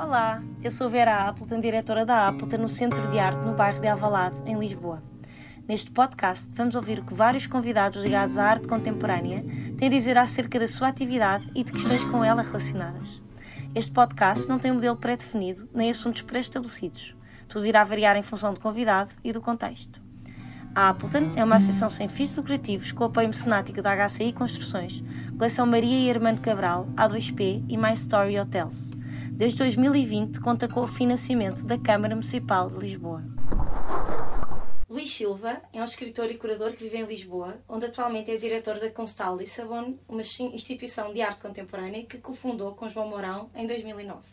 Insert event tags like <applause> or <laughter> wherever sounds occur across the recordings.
Olá, eu sou Vera Appleton, diretora da Appleton no Centro de Arte no bairro de Avalado, em Lisboa. Neste podcast vamos ouvir o que vários convidados ligados à arte contemporânea têm a dizer acerca da sua atividade e de questões com ela relacionadas. Este podcast não tem um modelo pré-definido nem assuntos pré-estabelecidos. Tudo irá variar em função do convidado e do contexto. A Appleton é uma associação sem fins lucrativos com apoio mecenático da HCI Construções, Coleção Maria e Armando Cabral, A2P e My Story Hotels. Desde 2020 conta com o financiamento da Câmara Municipal de Lisboa. Luís Silva é um escritor e curador que vive em Lisboa, onde atualmente é diretor da Constal Lissabon, uma instituição de arte contemporânea que cofundou com João Mourão em 2009.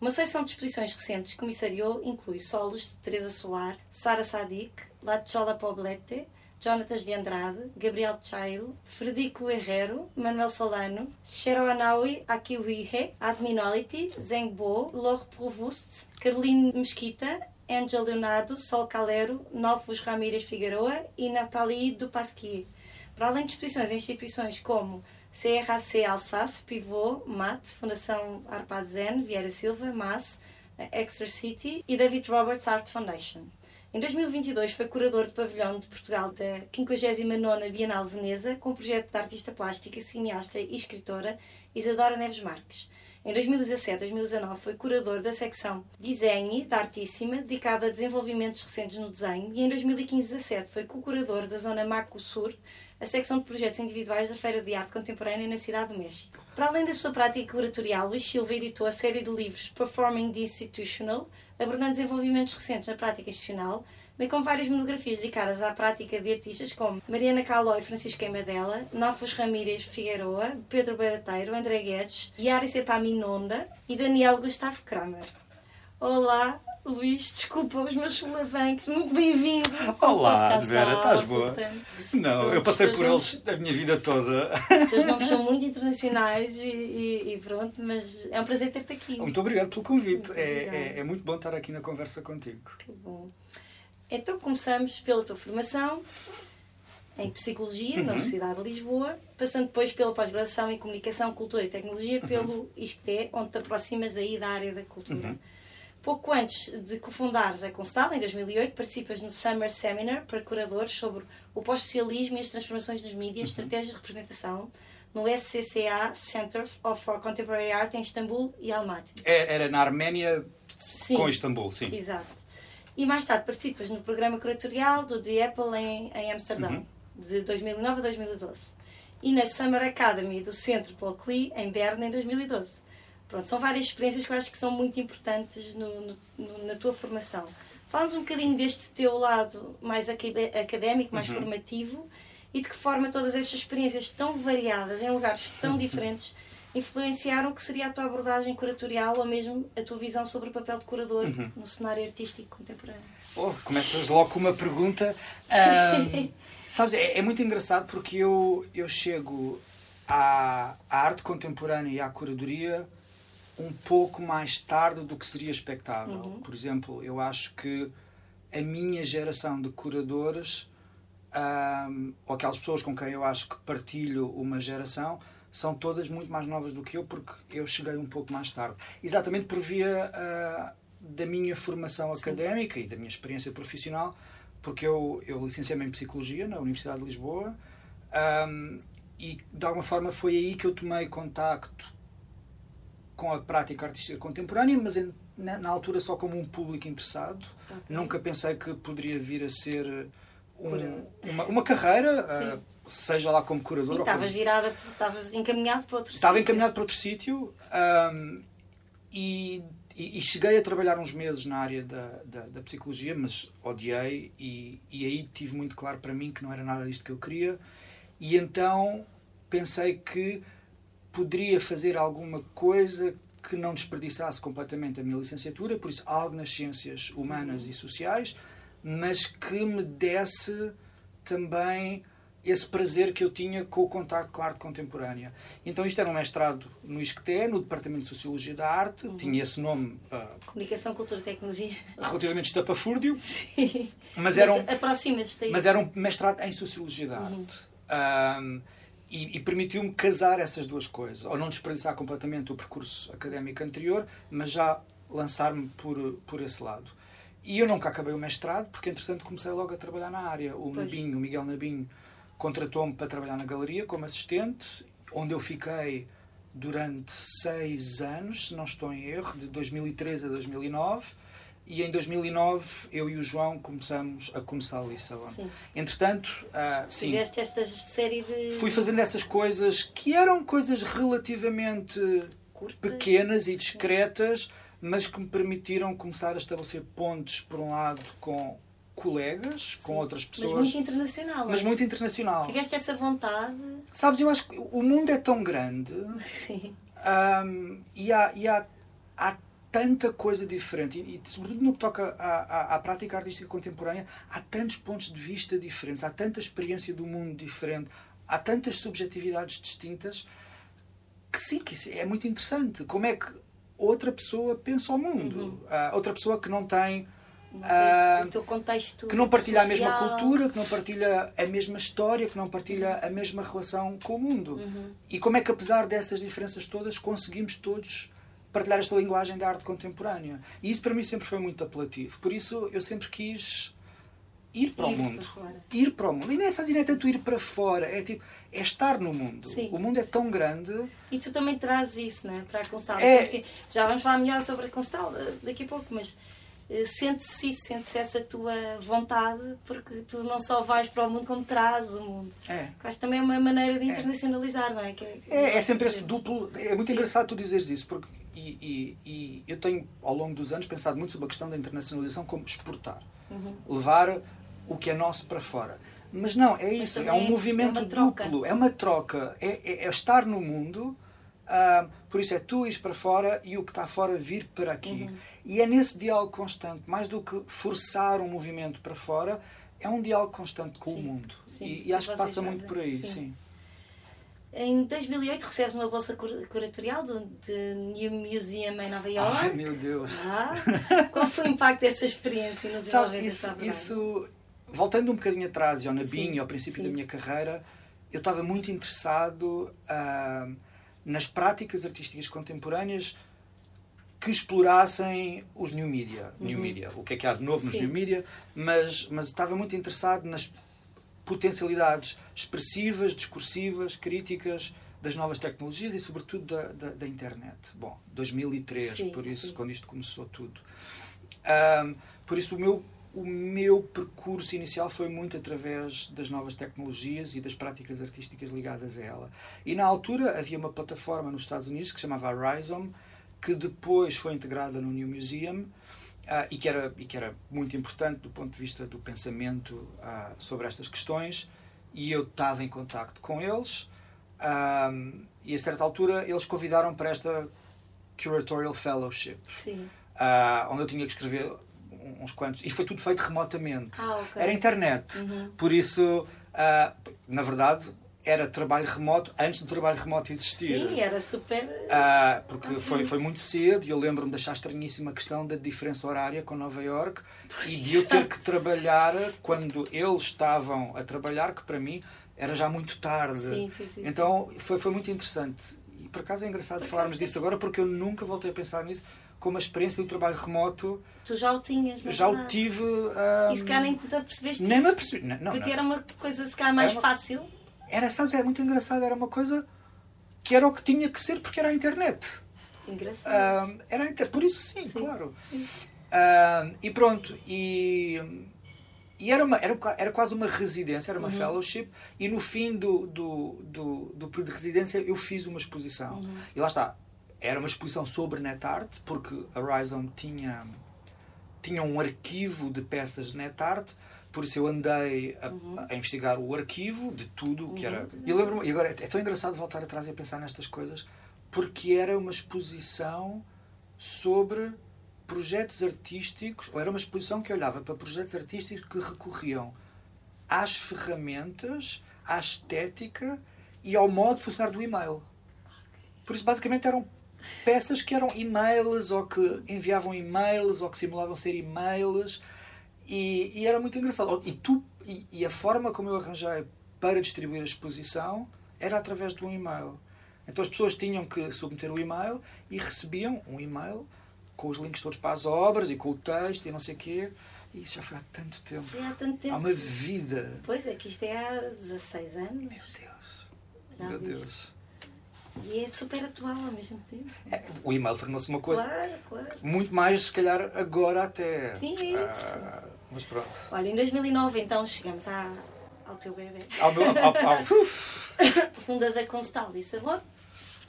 Uma seleção de exposições recentes que comissariou inclui solos de Teresa Solar, Sara Sadik, La Chola Poblete, Jonatas de Andrade, Gabriel Chail, Frederico Herrero, Manuel Solano, Cheroanaui Akiwihe, Adminolity, Zeng Bo, Laure Provost, Caroline Mesquita, Angel Leonardo, Sol Calero, Novos Ramírez Figueroa e Nathalie Dupasquier. Para além de exposições em instituições como CRAC Alsace, Pivot, MAT, Fundação Arpad Zen, Vieira Silva, MAS, Exeter City e David Roberts Art Foundation. Em 2022 foi curador do pavilhão de Portugal da 59ª Bienal de Veneza com o projeto da artista plástica, cineasta e escritora Isadora Neves Marques. Em 2017-2019 foi curador da secção Desenhe da Artíssima, dedicada a desenvolvimentos recentes no desenho, e em 2015-17 foi co-curador da zona Maco Sur, a secção de projetos individuais da Feira de Arte Contemporânea na Cidade do México. Para além da sua prática curatorial, Luís Silva editou a série de livros Performing the Institutional, abordando desenvolvimentos recentes na prática institucional, bem como várias monografias dedicadas à prática de artistas como Mariana Calói, Francisca Emadela, Nofos Ramírez Figueroa, Pedro Barateiro, André Guedes, Yari Sepaminonda e Daniel Gustavo Kramer. Olá, Luís, desculpa os meus solavancos, muito bem-vindo. Olá, Vera, estás boa? Não, eu passei por eles a minha vida toda. Os teus nomes são muito internacionais e, e, e, pronto, mas é um prazer ter-te aqui. Muito obrigado pelo convite, é, é, é, muito bom estar aqui na conversa contigo. Que bom. Então começamos pela tua formação em Psicologia uhum. na Universidade de Lisboa, passando depois pela pós-graduação em Comunicação, Cultura e Tecnologia uhum. pelo ISCTE, onde te aproximas aí da área da cultura. Uhum. Pouco antes de cofundares a Constal, em 2008, participas no Summer Seminar para curadores sobre o pós-socialismo e as transformações nos mídias, uhum. estratégias de representação, no SCCA Center for Contemporary Art em Istambul e Almaty. É, era na Arménia sim. com Istambul, sim. Exato. E mais tarde participas no programa curatorial do The Apple em, em Amsterdão, uhum. de 2009 a 2012. E na Summer Academy do Centro Paul Klee, em Berna, em 2012. Pronto, são várias experiências que eu acho que são muito importantes no, no, na tua formação. Fala-nos um bocadinho deste teu lado mais académico, mais uhum. formativo e de que forma todas estas experiências tão variadas, em lugares tão <laughs> diferentes, influenciaram o que seria a tua abordagem curatorial ou mesmo a tua visão sobre o papel de curador uhum. no cenário artístico contemporâneo? Oh, começas logo com uma pergunta. <laughs> Um, sabes, é, é, muito engraçado porque eu, eu chego à, à arte contemporânea e à curadoria um pouco mais tarde do que seria expectável. Uhum. Por exemplo, eu acho que a minha geração de curadores, um, ou aquelas pessoas com quem eu acho que partilho uma geração, são todas muito mais novas do que eu, porque eu cheguei um pouco mais tarde. Exatamente por via uh, da minha formação Sim. académica e da minha experiência profissional, porque eu, eu licenciei-me em Psicologia na Universidade de Lisboa um, e de alguma forma foi aí que eu tomei contacto com a prática artística contemporânea, mas na, na altura só como um público interessado. Okay. Nunca pensei que poderia vir a ser um, uma, uma carreira, <laughs> uh, seja lá como curador. Sim, estavas como... virada, estavas encaminhado para outro Estava sítio. encaminhado para outro sítio um, e, e, e, cheguei a trabalhar uns meses na área da, da, da psicologia, mas odiei e, e aí tive muito claro para mim que não era nada disto que eu queria. E então pensei que poderia fazer alguma coisa que não desperdiçasse completamente a minha licenciatura, por isso algo nas ciências humanas e sociais, mas que me desse também esse prazer que eu tinha com o contato com a arte contemporânea. Então isto era um mestrado no ISCTE, no Departamento de Sociologia da Arte, uhum. tinha esse nome... Uh, Comunicação, Cultura e Tecnologia. Relativamente estapafúrdio. <laughs> Sim. Mas, era um, Mas era um mestrado em Sociologia da Arte. Uhum. Um, e, e permitiu-me casar essas duas coisas. Ou não desperdiçar completamente o percurso académico anterior, mas já lançar-me por, por esse lado. E eu nunca acabei o mestrado, porque entretanto comecei logo a trabalhar na área. O Nabinho, o Miguel Nabinho, contratou-me para trabalhar na galeria como assistente, onde eu fiquei durante seis anos, se não estou em erro, de 2013 a 2009 e em 2009 eu e o João começamos a começar a Lissabon. Sim. Entretanto, uh, sim, fizeste esta série de. Fui fazendo essas coisas que eram coisas relativamente Curta. pequenas e discretas, mas que me permitiram começar a estabelecer pontos, por um lado, com colegas, sim. com outras pessoas. Mas muito internacional. Mas é? muito internacional. Tiveste essa vontade. Sabes, eu acho que o mundo é tão grande. <laughs> Sim. Um, e há, e há, há tanta coisa diferente, e, e sobretudo no que toca à, à, à, prática artística contemporânea, há tantos pontos de vista diferentes, há tanta experiência do mundo diferente, há tantas subjetividades distintas, que sim, que isso é muito interessante. Como é que outra pessoa pensa o mundo? Uhum. Uh, outra pessoa que não tem. Uh, contexto que não partilha social. a mesma cultura, que não partilha a mesma história, que não partilha a mesma relação com o mundo. Uhum. E como é que, apesar dessas diferenças todas, conseguimos todos partilhar esta linguagem da arte contemporânea. E isso para mim sempre foi muito apelativo. Por isso eu sempre quis ir para ir o mundo. Para ir para o mundo. E nem é, nem é tanto ir para fora, é tipo, é estar no mundo. Sim. O mundo é tão grande. E tu também trazes isso, né? Para a Constal. É... Já vamos falar melhor sobre a Constal daqui a pouco, mas eh, sente-se isso, sente-se essa tua vontade, porque tu não só vais para o mundo, como trazes o mundo. É. Acho que também é uma maneira de é. internacionalizar, é. não é? Que é, é, é sempre esse duplo. É muito Sim. engraçado tu dizeres isso, porque e, e, e, eu tenho, ao longo dos anos, pensado muito sobre a questão da internacionalização como exportar. Uhum. Levar o que é nosso para fora. Mas não, é isso. É um é movimento é duplo. É uma troca. É, é, é estar no mundo. Uh, por isso é tu ir para fora e o que está fora vir para aqui. Uhum. E é nesse diálogo constante, mais do que forçar um movimento para fora, é um diálogo constante com sim, o mundo. Sim, e, e acho que passa muito por aí. Sim. sim. Em 2008 recebes uma bolsa curatorial do The New Museum em Nova York. Ai, meu Deus! Ah, qual foi o impacto dessa experiência no Sabe, isso, isso, voltando um bocadinho atrás, ao Nabinho, sim, ao princípio sim. da minha carreira, eu estava muito interessado uh, nas práticas artísticas contemporâneas que explorassem os new media. Uhum. New media, o que é que há de novo nos Sim. new media, mas, mas estava muito interessado nas potencialidades expressivas, discursivas, críticas das novas tecnologias e, sobretudo, da, da, da internet. Bom, 2003, sim, por isso, sim. quando isto começou tudo. Um, por isso, o meu, o meu percurso inicial foi muito através das novas tecnologias e das práticas artísticas ligadas a ela. E, na altura, havia uma plataforma nos Estados Unidos que se chamava Rhizome, que depois foi integrada no New Museum Uh, e, que era, e que era muito importante do ponto de vista do pensamento uh, sobre estas questões, e eu estava em contacto com eles, um, e a certa altura eles convidaram para esta Curatorial Fellowship, uh, onde eu tinha que escrever uns quantos, e foi tudo feito remotamente. Ah, okay. Era internet, uhum. por isso, na verdade, era trabalho remoto antes do trabalho remoto existir. Sim, era super. Ah, porque foi, foi muito cedo e eu lembro-me de achar estranhíssima a questão da diferença horária com Nova York e de eu ter que trabalhar quando eles estavam a trabalhar, que para mim era já muito tarde. Sim, sim, sim, então foi, foi muito interessante. E por acaso é engraçado falarmos disso agora porque eu nunca voltei a pensar nisso como a experiência do trabalho remoto. Tu já o tinhas, não é Já verdade? o tive. Um, e se calhar nem te percebeste nem isso. me percebi. Não, não, porque não. era uma coisa se calhar mais uma- fácil. Era, sabes, é muito engraçado. Era uma coisa que era o que tinha que ser porque era a internet. Engraçado. Era a inter- Por isso, sim, Sim, claro. sim. E pronto, e, e era, uma, era, era quase uma residência, era uma fellowship, e no fim do, do, do, do período de residência eu fiz uma exposição. E lá está, era uma exposição sobre NetArt, porque a Horizon tinha, tinha um arquivo de peças de NetArt, por isso eu andei a, a investigar o arquivo de tudo o que era. E lembro e agora é tão engraçado voltar atrás e pensar nestas coisas, porque era uma exposição sobre projetos artísticos, ou era uma exposição que olhava para projetos artísticos que recorriam às ferramentas, à estética e ao modo de funcionar do e-mail. Por isso, basicamente, eram peças que eram e-mails ou que enviavam e-mails ou que simulavam ser e-mails e, e era muito engraçado. E, tu, e, e a forma como eu arranjei para distribuir a exposição era através de um e-mail. Então as pessoas tinham que submeter o e-mail e recebiam um e-mail com os links todos para as obras e com o texto e não sei o quê. E isso já foi há tanto tempo. Foi há tanto tempo. Há uma vida. Pois é, que isto é há 16 anos. Meu Deus. Já Meu? Deus. E é super atual ao mesmo tempo. É, o e-mail tornou-se uma coisa Claro, claro. muito mais, se calhar, agora até. Sim, é isso. Ah, mas pronto. Olha, em 2009 então chegamos à, ao teu bebê. Ao meu, ao, ao. <laughs> Fundas a Constal de Sabor,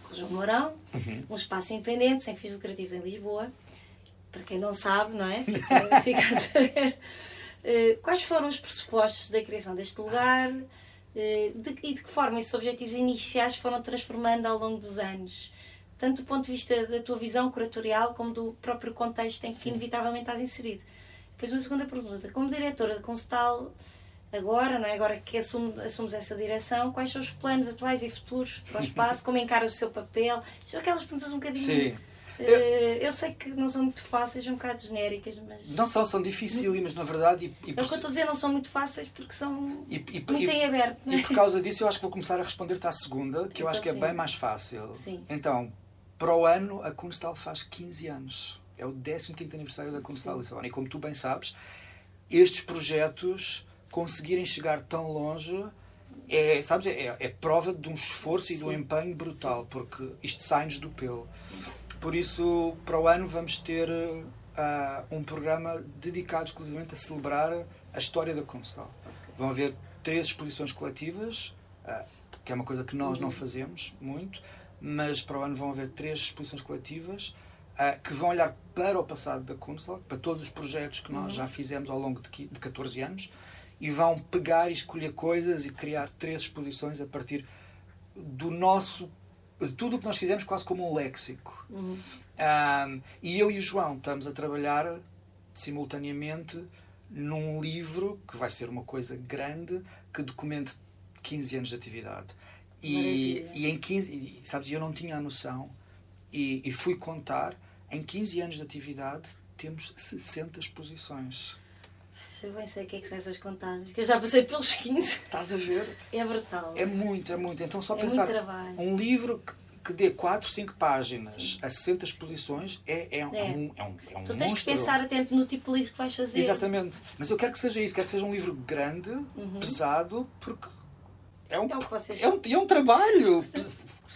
com o Mourão, Uhum. um espaço independente, sem fins lucrativos em Lisboa. Para quem não sabe, não é? Fica, <laughs> fica a saber. Eh, Quais foram os pressupostos da criação deste lugar eh, de- e de que forma esses objetivos iniciais foram transformando ao longo dos anos? Tanto do ponto de vista da tua visão curatorial como do próprio contexto em que inevitavelmente estás inserido. Depois uma segunda pergunta. Como diretora da Constal, agora, não é? agora que assume, assumes essa direção, quais são os planos atuais e futuros para o espaço? Como encaras o seu papel? São aquelas perguntas um bocadinho... Sim. eh, eu sei que não são muito fáceis, um bocado genéricas, mas... Não são, são dificílimas, na verdade. E, e, É o que eu estou a dizer, não são muito fáceis porque são e, e, muito em aberto, é? E por causa disso, eu acho que vou começar a responder-te à segunda, que eu Então acho que é bem mais fácil. Sim. Então, para o ano, a Kunstal faz 15 anos. É o 15 aniversário da Kunstal Sim. Lissabona. E como tu bem sabes, estes projetos conseguirem chegar tão longe é, sabes, é, é prova de um esforço e de um Sim. empenho brutal, porque isto sai-nos do pelo. Por isso, para o ano, vamos ter ah, um programa dedicado exclusivamente a celebrar a história da Kunstal. Vão haver três exposições coletivas, ah, que é uma coisa que nós Uhum. não fazemos muito, mas para o ano vão haver três exposições coletivas ah, que vão olhar para o passado da Kunstal, para todos os projetos que nós Uhum. já fizemos ao longo de de 14 anos, e vão pegar e escolher coisas e criar três exposições a partir do nosso de tudo o que nós fizemos quase como um léxico. Uhum. Um, e eu e o João estamos a trabalhar simultaneamente num livro que vai ser uma coisa grande que documente 15 anos de atividade. E, Maravilha. e em 15, e, sabes, eu não tinha a noção e, e fui contar, em 15 anos de atividade temos 60 exposições. Eu bem sei o que é que são essas contagens, que eu já passei pelos 15. Estás a ver? É brutal. É muito, é muito. Então só É pensar, muito trabalho. um livro que, que dê 4, 5 páginas a 60 exposições é, é, um- É. é um, é um, é um Tu tens que monstro. pensar atento no tipo de livro que vais fazer. Exatamente. Mas eu quero que seja isso, quero que seja um livro grande, pesado, porque é um. É o que vocês- é um, é um trabalho.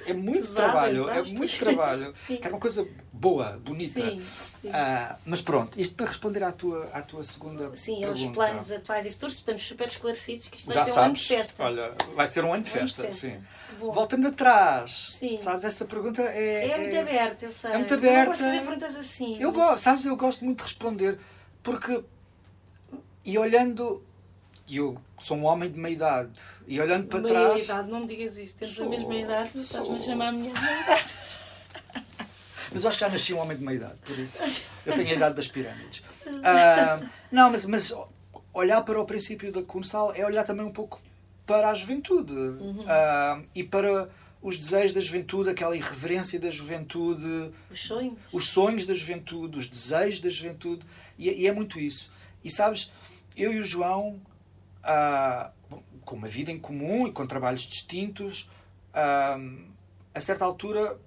É muito Pesado, trabalho. É muito trabalho. <laughs> Sim. Quero uma coisa boa, bonita. Sim, sim. Ah, mas pronto, isto para responder à tua, à tua segunda Sim, aos pergunta. planos atuais e futuros, estamos super esclarecidos que isto vai Já ser um ano de sabes, festa. olha, vai ser um ano de ano de festa, festa. sim. Bom. Voltando atrás, Sim. sabes, essa pergunta é... É muito aberto, eu sei. É muito Eu não aberta. gosto de fazer perguntas assim. Eu mas- gosto, sabes, eu gosto muito de responder, porque, e olhando, e eu sou um homem de meia idade, e olhando para Meia trás... idade, não me digas isso. Temos a Sou- mesma idade, não estás-me a chamar a minha idade. <laughs> Mas eu acho que já nasci um homem de meia idade, por isso. <laughs> Eu tenho a idade das pirâmides. Ah, não, mas, mas olhar para o princípio da Kunsal é olhar também um pouco para a juventude. Ah, e para os desejos da juventude, aquela irreverência da juventude, Os sonhos. os sonhos da juventude, os desejos da juventude, e, e é muito isso. E sabes, eu e o João, ah, bom, com uma vida em comum e com trabalhos distintos, ah, a certa altura,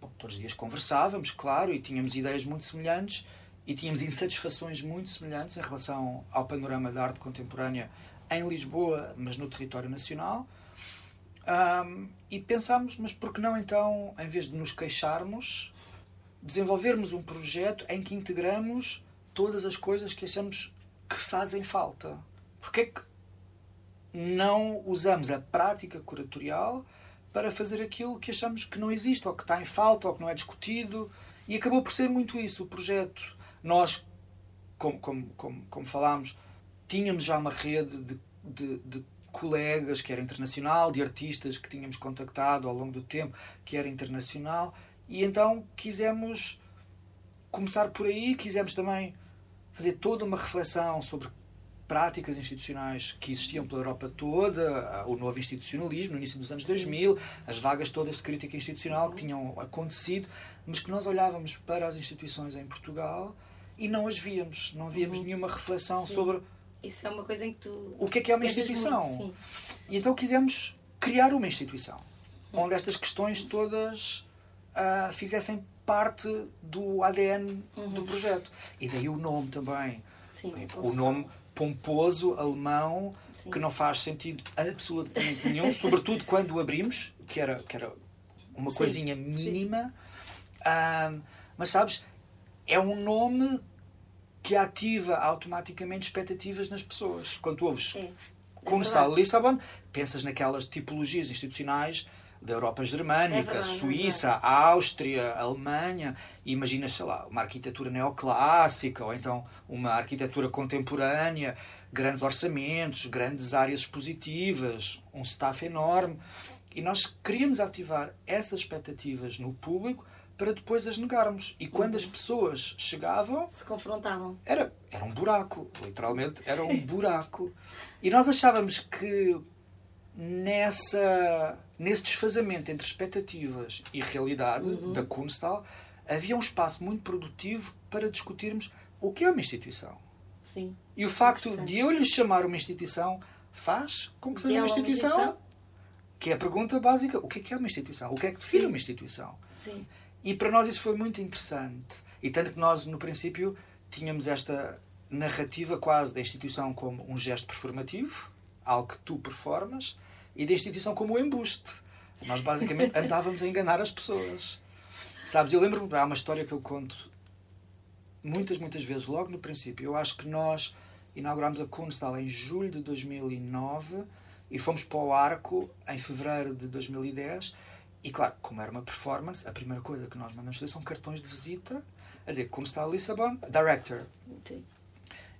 bom, todos os dias conversávamos, claro, e tínhamos ideias muito semelhantes e tínhamos insatisfações muito semelhantes em relação ao panorama da arte contemporânea em Lisboa, mas no território nacional. Ahm, e pensámos, mas por que não então, em vez de nos queixarmos, desenvolvermos um projeto em que integramos todas as coisas que achamos que fazem falta? Porquê é que não usamos a prática curatorial para fazer aquilo que achamos que não existe, ou que está em falta, ou que não é discutido? E acabou por ser muito isso o projeto. Nós, como, como, como, como falámos, tínhamos já uma rede de, de, de colegas que era internacional, de artistas que tínhamos contactado ao longo do tempo, que era internacional, e então quisemos começar por aí, quisemos também fazer toda uma reflexão sobre práticas institucionais que existiam pela Europa toda, o novo institucionalismo no início dos anos 2000, as vagas todas de crítica institucional que tinham acontecido, mas que nós olhávamos para as instituições em Portugal e não as víamos, não víamos nenhuma reflexão Sim. sobre Isso é uma coisa em que tu. o que é que é uma instituição. muito. E então quisemos criar uma instituição. onde estas questões todas uh, fizessem parte do ADN uhum. do projeto. E daí o nome também. Sim, o nome pomposo alemão Sim. que não faz sentido absolutamente nenhum, <laughs> sobretudo quando o abrimos, que era, que era uma Sim. coisinha mínima. Uh, mas sabes, é um nome que ativa automaticamente expectativas nas pessoas. Quando tu ouves é. é Lissabon, pensas naquelas tipologias institucionais da Europa germânica, é verdade, é Suíça, é Áustria, Alemanha, imaginas, sei lá, uma arquitetura neoclássica ou então uma arquitetura contemporânea, grandes orçamentos, grandes áreas expositivas, um staff enorme. E nós queríamos ativar essas expectativas no público para depois as negarmos. E quando uhum. as pessoas chegavam. Se confrontavam. Era, era um buraco, literalmente, era um buraco. E nós achávamos que nessa, nesse desfazamento entre expectativas e realidade uhum. da Kunstal, havia um espaço muito produtivo para discutirmos o que é uma instituição. Sim. E o facto de eu lhe chamar uma instituição faz com que seja uma instituição, uma instituição, que é a pergunta básica: o que é, que é uma instituição? O que é que define Sim. uma instituição? Sim. E para nós isso foi muito interessante. E tanto que nós, no princípio, tínhamos esta narrativa quase da instituição como um gesto performativo, algo que tu performas, e da instituição como o embuste. Nós basicamente <laughs> andávamos a enganar as pessoas. Sabes, eu lembro-me, há uma história que eu conto muitas, muitas vezes, logo no princípio. Eu acho que nós inaugurámos a Kunstal em julho de 2009 e fomos para o Arco em fevereiro de 2010. E claro, como era uma performance, a primeira coisa que nós mandamos fazer são cartões de visita a dizer como está a Lissabon, director. Sim.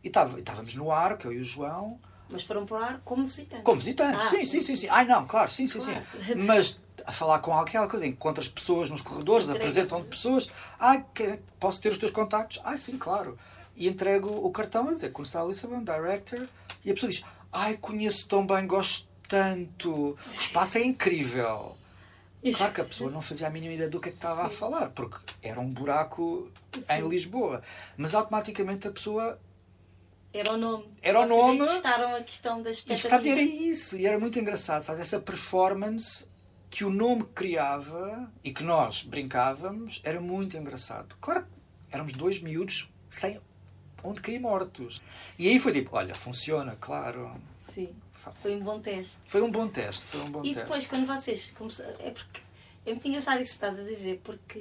E estávamos no Arco, eu e o João mas foram por ar como visitantes. Como visitantes, ah, sim, sim, sim, sim. Ai não, claro, sim, sim, claro. sim. <laughs> Mas a falar com aquela coisa, encontras pessoas nos corredores, apresentam-te pessoas. Ai, que, posso ter os teus contactos? Ai, sim, claro. E entrego o cartão a dizer, quando está a Lissabon, director, e a pessoa diz, ai, conheço tão bem, gosto tanto, o espaço é incrível. <laughs> Claro que a pessoa não fazia a mínima ideia do que é que estava Sim. a falar, porque era um buraco Sim. em Lisboa. Mas automaticamente a pessoa era o nome. Era Vocês o nome. testaram a questão da expectativa. E, sabes, era isso. E era muito engraçado. Sabes, essa performance que o nome criava e que nós brincávamos era muito engraçado. Claro, éramos dois miúdos sem onde cair mortos. Sim. E aí foi tipo, olha, funciona, claro. Sim. Foi um bom teste. Foi um bom teste. Foi um bom e depois, teste. quando vocês. É, porque, é muito engraçado isso que estás a dizer, porque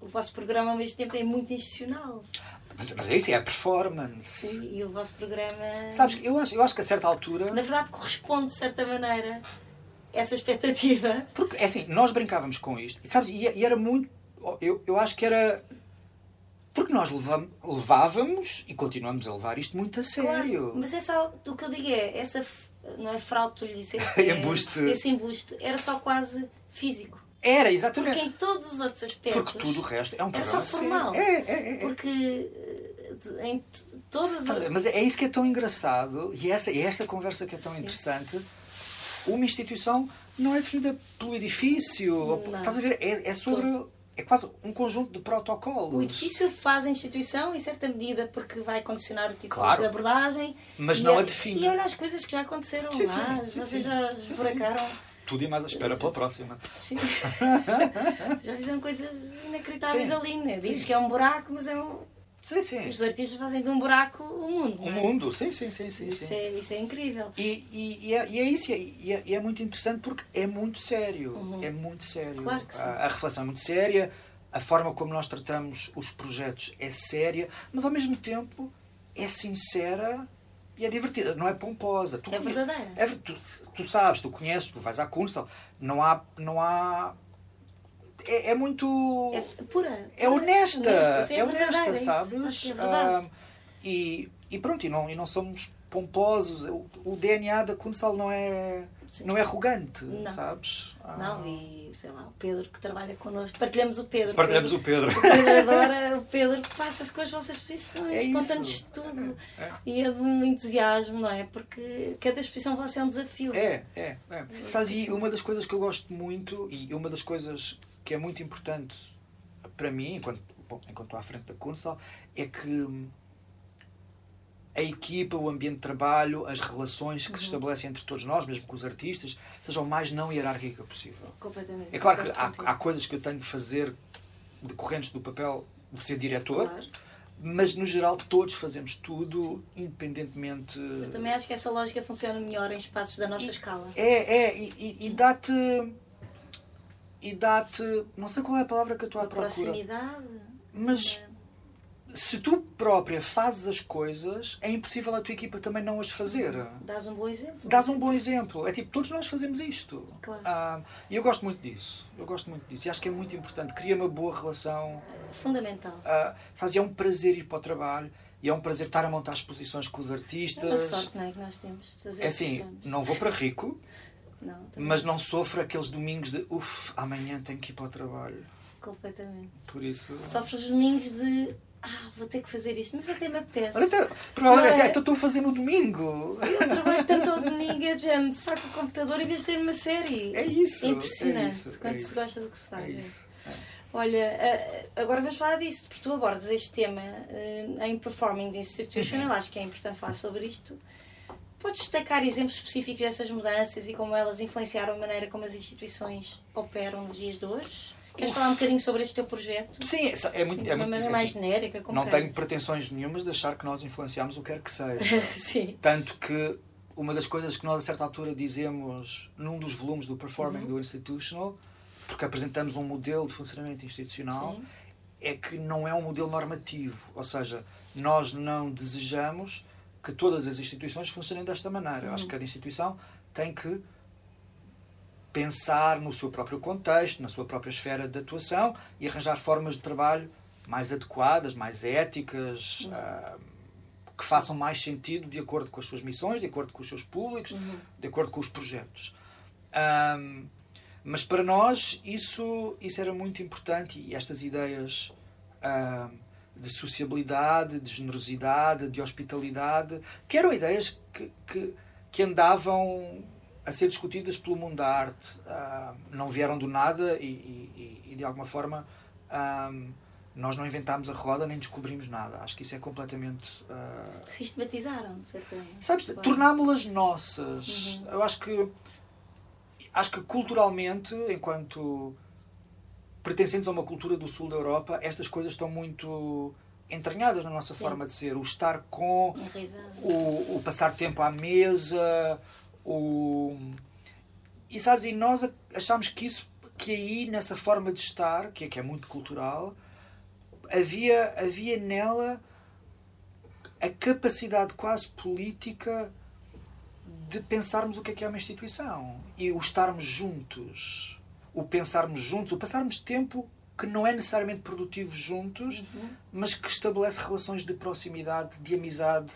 o vosso programa ao mesmo tempo é muito institucional. Mas, mas é isso, é a performance. Sim, e o vosso programa. Sabes, eu acho, eu acho que a certa altura. Na verdade, corresponde de certa maneira essa expectativa. Porque, é assim, nós brincávamos com isto, e, sabes, e, e era muito. Eu, eu acho que era. Porque nós levamos, levávamos e continuamos a levar isto muito a sério. Claro, mas é só. O que eu digo é, essa. Não é fraude, tu lhe disseste. É, embuste. Esse embuste era só quase físico. Era, exatamente. Porque em todos os outros aspectos. Porque tudo o resto é um Era só formal. É, é, é, é. Porque eh, em todas as. Mas é isso que é tão engraçado e essa, é esta conversa que é tão Sim. interessante. Uma instituição não é definida pelo edifício. Não. Estás a ver? É, é sobre. Todo. É quase um conjunto de protocolos. O edifício faz a instituição em certa medida porque vai condicionar o tipo claro, de abordagem. Mas não a, a define. E olha as coisas que já aconteceram sim, lá. Sim, Vocês sim, já esburacaram tudo e mais à espera para a próxima. Sim. <laughs> Já fizeram coisas inacreditáveis ali, né? Dizes que é um buraco, mas é um. Sim, sim. Os artistas fazem de um buraco o mundo. O é? mundo, sim, sim, sim. sim, isso, sim. É, isso é incrível. E, e, e, é, e é isso, e é, e é, muito interessante porque é muito sério. Uhum. É muito sério. Claro que sim. A, a reflexão é muito séria, a forma como nós tratamos os projetos é séria, mas ao mesmo tempo é sincera e é divertida, não é pomposa. Tu é verdadeira. É, tu, tu, sabes, tu conheces, tu vais à Kunstal, não há. Não há é, é muito. É pura. É honesta. honesta é, é honesta, sabes? É ah, e, e pronto, e não, e não somos pomposos. O, o DNA da Kunstal não é Sim. não é arrogante, não. sabes? Ah. Não, e sei lá, o Pedro que trabalha connosco, partilhamos o Pedro. Partilhamos o Pedro. O Pedro adora, o Pedro que passa-se com as vossas exposições, é conta-nos tudo. É, é. E é de um entusiasmo, não é? Porque cada exposição vai ser um desafio. É, é. é. Sabes, e uma das coisas que eu gosto muito, e uma das coisas que é muito importante para mim, enquanto, bom, enquanto estou à frente da Kunstal, é que a equipa, o ambiente de trabalho, as relações que Uhum. se estabelecem entre todos nós, mesmo com os artistas, seja o mais não hierárquica possível. Completamente. É claro que há, há coisas que eu tenho que fazer decorrentes do papel de ser diretor, Claro. mas no geral todos fazemos tudo independentemente. Eu também acho que essa lógica funciona melhor em espaços da nossa escala. É, é, e, e- e dá-te. E dá-te. Não sei qual é a palavra que eu estou à A procura. proximidade. Mas se tu própria fazes as coisas, é impossível a tua equipa também não as fazer. Dás um bom exemplo. Dás um bom exemplo. É tipo, todos nós fazemos isto. Claro. Ah, E eu gosto muito disso. Eu gosto muito disso. E acho que é muito importante. Cria uma boa relação. Fundamental. Ah, sabes, é um prazer ir para o trabalho. E é um prazer estar a montar exposições com os É uma artistas. sorte, não é? Que nós temos de fazer É assim, estamos. não vou para rico, <laughs> Não, mas não sofro aqueles domingos de uff, amanhã tenho que ir para o trabalho. completamente. Por isso. Sofres os domingos de ah, vou ter que fazer isto, mas até me apetece. Olha, até, provavelmente é? até então estou a fazer no domingo. Eu trabalho <laughs> tanto ao domingo, é de género, saco o computador em vez de ser uma série. É isso. É impressionante é isso, quando é se isso. gosta do que se faz. É é. Olha, eh, agora vamos falar disso, porque tu abordas este tema eh, em Performing the Institutional, Uhum. acho que é importante falar sobre isto. Podes destacar exemplos específicos dessas mudanças e como elas influenciaram a maneira como as instituições operam nos dias de hoje? Queres falar um bocadinho sobre este teu projeto? Sim, é, é muito. Sim, de é uma muito maneira mais genérica, como Não tenho pretensões nenhumas de achar que nós influenciamos o que quer que seja. <laughs> Sim. Tanto que uma das coisas que nós a certa altura dizemos num dos volumes do Performing Uhum. do Institutional, porque apresentamos um modelo de funcionamento institucional, Sim. é que não é um modelo normativo. Ou seja, nós não desejamos que todas as instituições funcionem desta maneira. Eu acho que cada instituição tem que pensar no seu próprio contexto, na sua própria esfera de atuação e arranjar formas de trabalho mais adequadas, mais éticas, ah, que façam mais sentido de acordo com as suas missões, de acordo com os seus públicos, de acordo com os projetos. Ahm, mas para nós isso, isso era muito importante e estas ideias ahm, de sociabilidade, de generosidade, de hospitalidade, que eram ideias que, que, que andavam a ser discutidas pelo mundo da arte, ah, não vieram do nada e, e- e, de alguma forma ahm, nós não inventámos a roda nem descobrimos nada. Acho que isso é completamente ah, Sistematizaram, de certa. Sabes, tornámo-las nossas. Uhum. Eu acho que acho que culturalmente, enquanto pertencentes a uma cultura do sul da Europa, estas coisas estão muito entranhadas na nossa Sim. forma de ser. O estar com, Enraizado. o, o passar tempo à mesa, o... E sabes, e nós achámos que isso, que aí nessa forma de estar, que é, que é muito cultural, havia, havia nela a capacidade quase política de pensarmos o que é que é uma instituição. E o estarmos juntos, o pensarmos juntos, o passarmos tempo que não é necessariamente produtivo juntos, mas que estabelece relações de proximidade, de amizade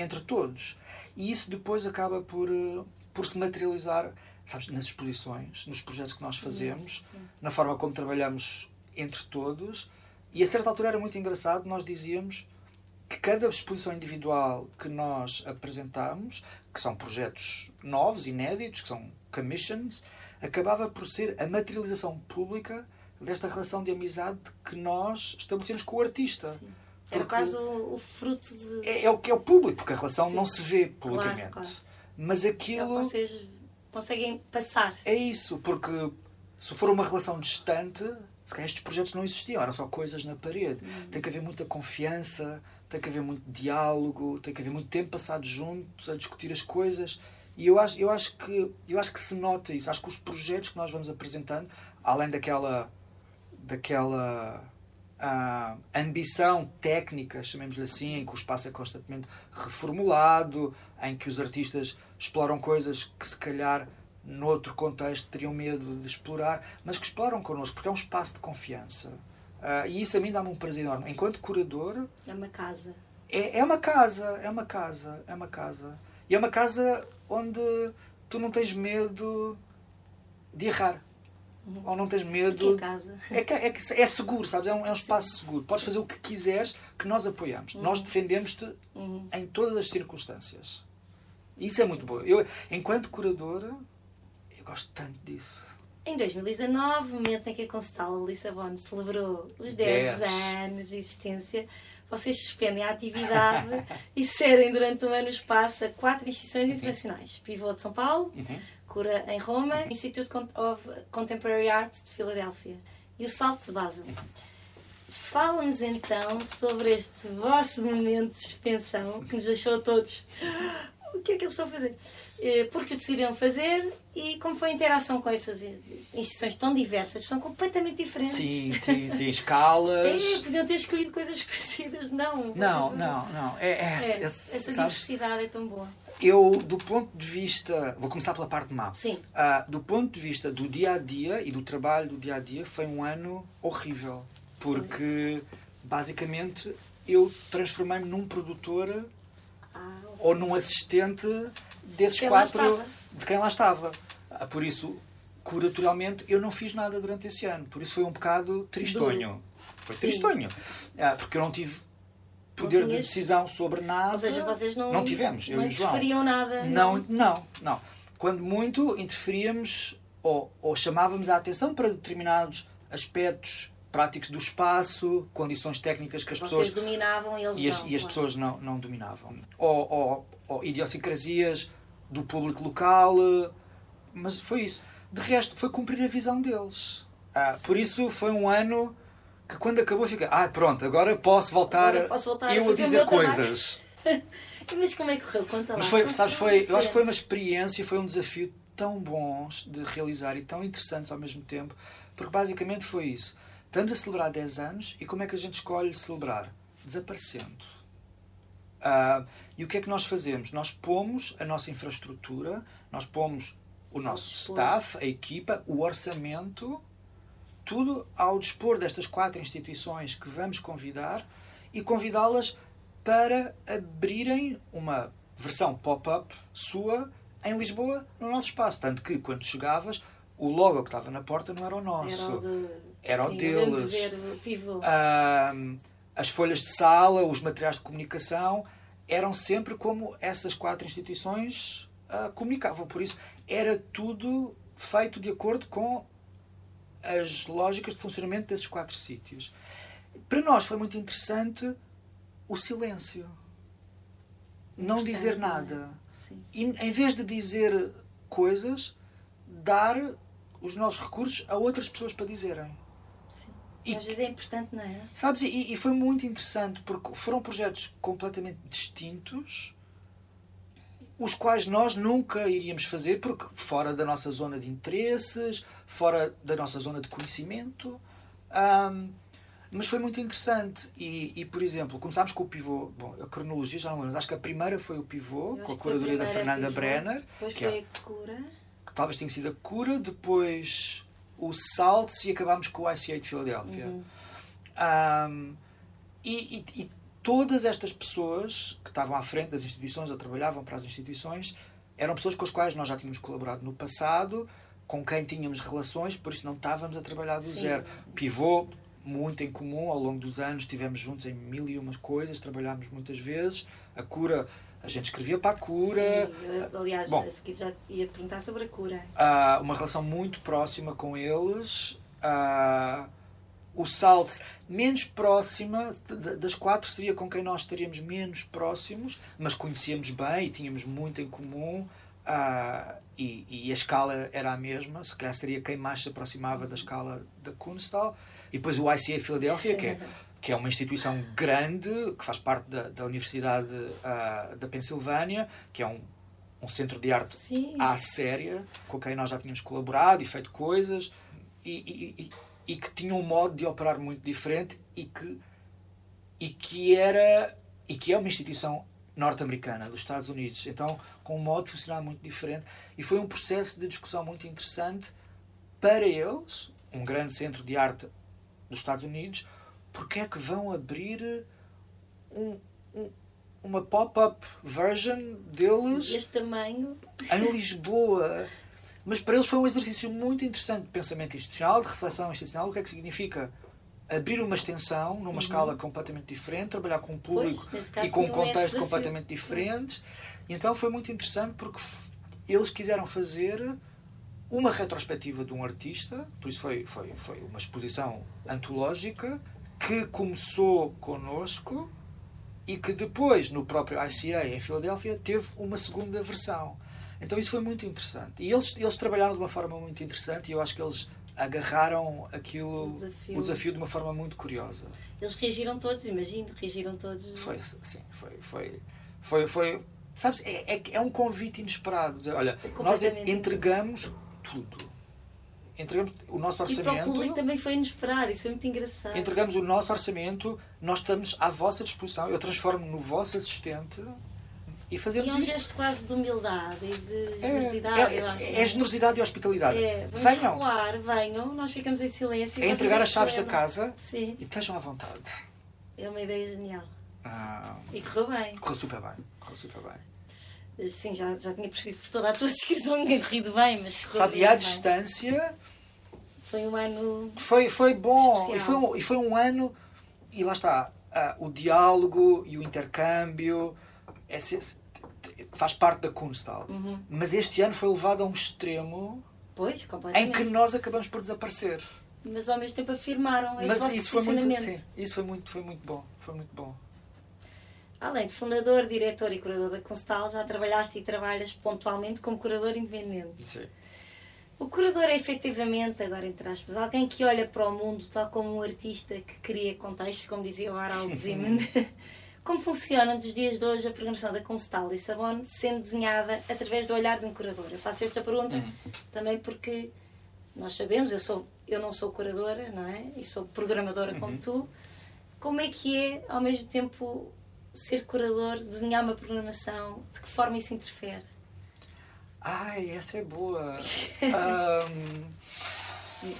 entre todos. E isso depois acaba por, eh, por se materializar, sabes, nas exposições, nos projetos que nós fazemos, Sim. na forma como trabalhamos entre todos. E a certa altura era muito engraçado, nós dizíamos que cada exposição individual que nós apresentamos, que são projetos novos, inéditos, que são commissions, acabava por ser a materialização pública desta relação de amizade que nós estabelecemos com o artista. Sim. Era quase o, o fruto de. É, é o que é o público, porque a relação Sim. não se vê Claro, publicamente. claro. Mas É o que aquilo vocês conseguem passar. é isso, porque se for uma relação distante, se calhar estes projetos não existiam, eram só coisas na parede. Tem que haver muita confiança, tem que haver muito diálogo, tem que haver muito tempo passado juntos a discutir as coisas. E eu acho, eu acho que eu acho que se nota isso. Acho que os projetos que nós vamos apresentando, além daquela daquela ah, ambição técnica, chamemos-lhe assim, em que o espaço é constantemente reformulado, em que os artistas exploram coisas que se calhar noutro contexto teriam medo de explorar, mas que exploram connosco, porque é um espaço de confiança. Ah, e isso a mim dá-me um prazer enorme. Enquanto curador, É uma casa. é, é uma casa, é uma casa, é uma casa. E é uma casa onde tu não tens medo de errar. Ou não tens Que é medo. casa. É, que- é, que- é seguro, sabes? É um, é um espaço seguro. Podes fazer o que quiseres, que nós apoiamos. Nós defendemos-te Uhum. em todas as circunstâncias. Isso é muito bom. Eu, enquanto curadora, eu gosto tanto disso. Em 2019, momento em que a Constala Lissabon celebrou os 10 Dez. anos de existência, vocês suspendem a atividade <laughs> e cedem durante um ano espaço a quatro instituições internacionais. Pivô de São Paulo, Cura em Roma, Institute of Contemporary Art de Filadélfia e o Salto de Basel. Fala-nos então sobre este vosso momento de suspensão que nos deixou a todos. O que é que eles estão a fazer? Eh, Porque decidiram fazer e como foi a interação com essas instituições tão diversas, são completamente diferentes. Sim, sim, <laughs> sim. Escalas. É, podiam ter escolhido coisas <laughs> parecidas. Não. Não, não, não. É, é, É, essa sabes, diversidade é tão boa. eu, do ponto de vista. Vou começar pela parte má. Sim. Ah, do ponto de vista do dia a dia e do trabalho do dia a dia, foi um ano horrível. Porque, basicamente, eu transformei-me num produtor Ah, ou num assistente desses quatro. de quem lá estava. Ah, Por isso, curatorialmente, eu não fiz nada durante esse ano. Por isso foi um bocado tristonho. Foi Sim. tristonho. Ah, Porque eu não tive poder de tinhas- decisão sobre nada. ou seja, vocês não, tivemos, eu não e o João. interferiam nada. Não, não, não. Quando muito interferíamos ou, ou chamávamos a atenção para determinados aspectos práticos do espaço, condições técnicas que as Vocês pessoas dominavam e eles e as, não. e as pessoas não, não dominavam. Ou, ou, ou idiosincrasias do público local, mas foi isso. De resto, foi cumprir a visão deles. Ah, por isso foi um ano que quando acabou fica, ah pronto, agora posso voltar, Agora posso voltar eu a dizer meu trabalho." coisas. <laughs> Mas como é que correu? Conta lá. Mas foi, sabes, foi, eu acho que foi uma experiência, foi um desafio tão bons de realizar e tão interessantes ao mesmo tempo, porque basicamente foi isso. Estamos a celebrar 10 anos e como é que a gente escolhe celebrar? Desaparecendo. Ah, e o que é que nós fazemos? Nós pomos a nossa infraestrutura, nós pomos o nosso staff, a equipa, o orçamento, tudo ao dispor destas quatro instituições que vamos convidar e convidá-las para abrirem uma versão pop-up sua em Lisboa, no nosso espaço. Tanto que, quando chegavas, o logo que estava na porta não era o nosso. Era o, de... Era o Sim, eu lembro de deles. ver o. Ahm, as folhas de sala, os materiais de comunicação, eram sempre como essas quatro instituições ah, comunicavam. Por isso, era tudo feito de acordo com as lógicas de funcionamento desses quatro sítios. Para nós foi muito interessante o silêncio. Não dizer é? nada. E em vez de dizer coisas, dar os nossos recursos a outras pessoas para dizerem. Sim. E- Às vezes é importante, não é? Sabes, e, e foi muito interessante porque foram projetos completamente distintos, os quais nós nunca iríamos fazer porque fora da nossa zona de interesses, fora da nossa zona de conhecimento. Ahm, mas foi muito interessante. E, e, por exemplo, começámos com o pivô. Bom, a cronologia já não lembro, mas acho que a primeira foi o pivô, com a curadoria da Fernanda pivô, Brenner, Depois que é- foi a cura. que talvez tenha sido a cura, depois o Salts e acabámos com o ICA de Filadélfia. Uhum. E, e- e todas estas pessoas que estavam à frente das instituições ou trabalhavam para as instituições eram pessoas com as quais nós já tínhamos colaborado no passado, com quem tínhamos relações, por isso não estávamos a trabalhar do Sim. zero. Pivô, muito em comum, ao longo dos anos estivemos juntos em mil e umas coisas, trabalhámos muitas vezes. A cura, a gente escrevia para a cura, Sim, eu, aliás, Bom. a seguir já ia perguntar sobre a cura. ah, uma relação muito próxima com eles. Ah, o Salt, menos próxima, das quatro seria com quem nós estaríamos menos próximos, mas conhecíamos bem e tínhamos muito em comum. ah, e, e a escala era a mesma, se calhar seria quem mais se aproximava da escala da Kunstal. E depois o ICA Filadélfia, que é, que é uma instituição grande, que faz parte da, da Universidade ah, da Pensilvânia, que é um, um centro de arte Sim. à séria, com quem nós já tínhamos colaborado e feito coisas, e, e, e, e que tinha um modo de operar muito diferente e que, e que era e que é uma instituição norte-americana dos Estados Unidos, então com um modo de funcionar muito diferente e foi um processo de discussão muito interessante para eles, um grande centro de arte dos Estados Unidos, porque é que vão abrir um, um- uma pop-up version deles Este tamanho. em Lisboa. <laughs> Mas para eles foi um exercício muito interessante de pensamento institucional, de reflexão institucional. O que é que significa abrir uma extensão numa escala completamente diferente, trabalhar com um público Pois, e com um contexto desafio. completamente diferentes. E então foi muito interessante porque eles quiseram fazer uma retrospectiva de um artista, por isso foi, foi, foi uma exposição antológica que começou connosco e que depois, no próprio ICA em Filadélfia, teve uma segunda versão. Então isso foi muito interessante. E eles, eles trabalharam de uma forma muito interessante e eu acho que eles agarraram aquilo, o desafio. o desafio, de uma forma muito curiosa. Eles reagiram todos, imagino, reagiram todos. Foi, sim, foi, foi, foi, foi sabes, é, é, é um convite inesperado. Dizer, olha, é nós entregamos tudo. Entregamos o nosso orçamento. E para o público também foi inesperado, isso foi muito engraçado. Entregamos o nosso orçamento, nós estamos à vossa disposição, eu transformo no vosso assistente e fazemos e é um isto. gesto quase de humildade e de generosidade. É, é, é, generosidade e hospitalidade. É, vamos venham. recuar, venham, nós ficamos em silêncio. É entregar as chaves da casa Sim. e estejam à vontade. É uma ideia genial. Ah, e correu bem. Correu super bem. Correu super bem. Sim, já, já tinha percebido por toda a tua <laughs> descrição, ninguém corrido bem, mas correu Sabe, bem. E à distância. Foi um ano. Foi, foi bom. E foi, um, e foi um ano. E lá está. Uh, o diálogo e o intercâmbio. É, faz parte da Kunstal. Uhum. Mas este ano foi levado a um extremo pois, em que nós acabamos por desaparecer. Mas ao mesmo tempo afirmaram esse Mas vosso isso foi muito, sim, isso foi muito, foi muito bom. Foi muito bom. Além de fundador, diretor e curador da Kunstal, já trabalhaste e trabalhas pontualmente como curador independente. Sim. O curador é efetivamente, agora entre aspas, alguém que olha para o mundo tal como um artista que cria contextos, como dizia o Harald Zeman. <laughs> <laughs> Como funciona nos dias de hoje a programação da Constal Lissabon sendo desenhada através do olhar de um curador? Eu faço esta pergunta uhum. também porque nós sabemos, eu, sou, eu não sou curadora, não é? E sou programadora uhum. como tu. Como é que é, ao mesmo tempo, ser curador, desenhar uma programação? De que forma isso interfere? Ai, essa é boa. <laughs> um,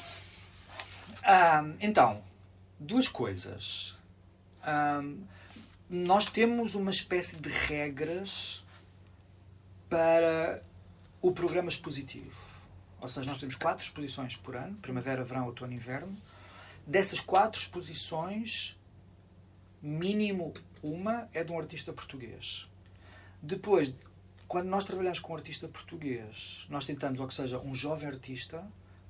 um, então, duas coisas. Um, nós temos uma espécie de regras para o programa expositivo. Ou seja, nós temos quatro exposições por ano: primavera, verão, outono e inverno. Dessas quatro exposições, mínimo uma é de um artista português. Depois, quando nós trabalhamos com um artista português, nós tentamos, ou que seja, um jovem artista,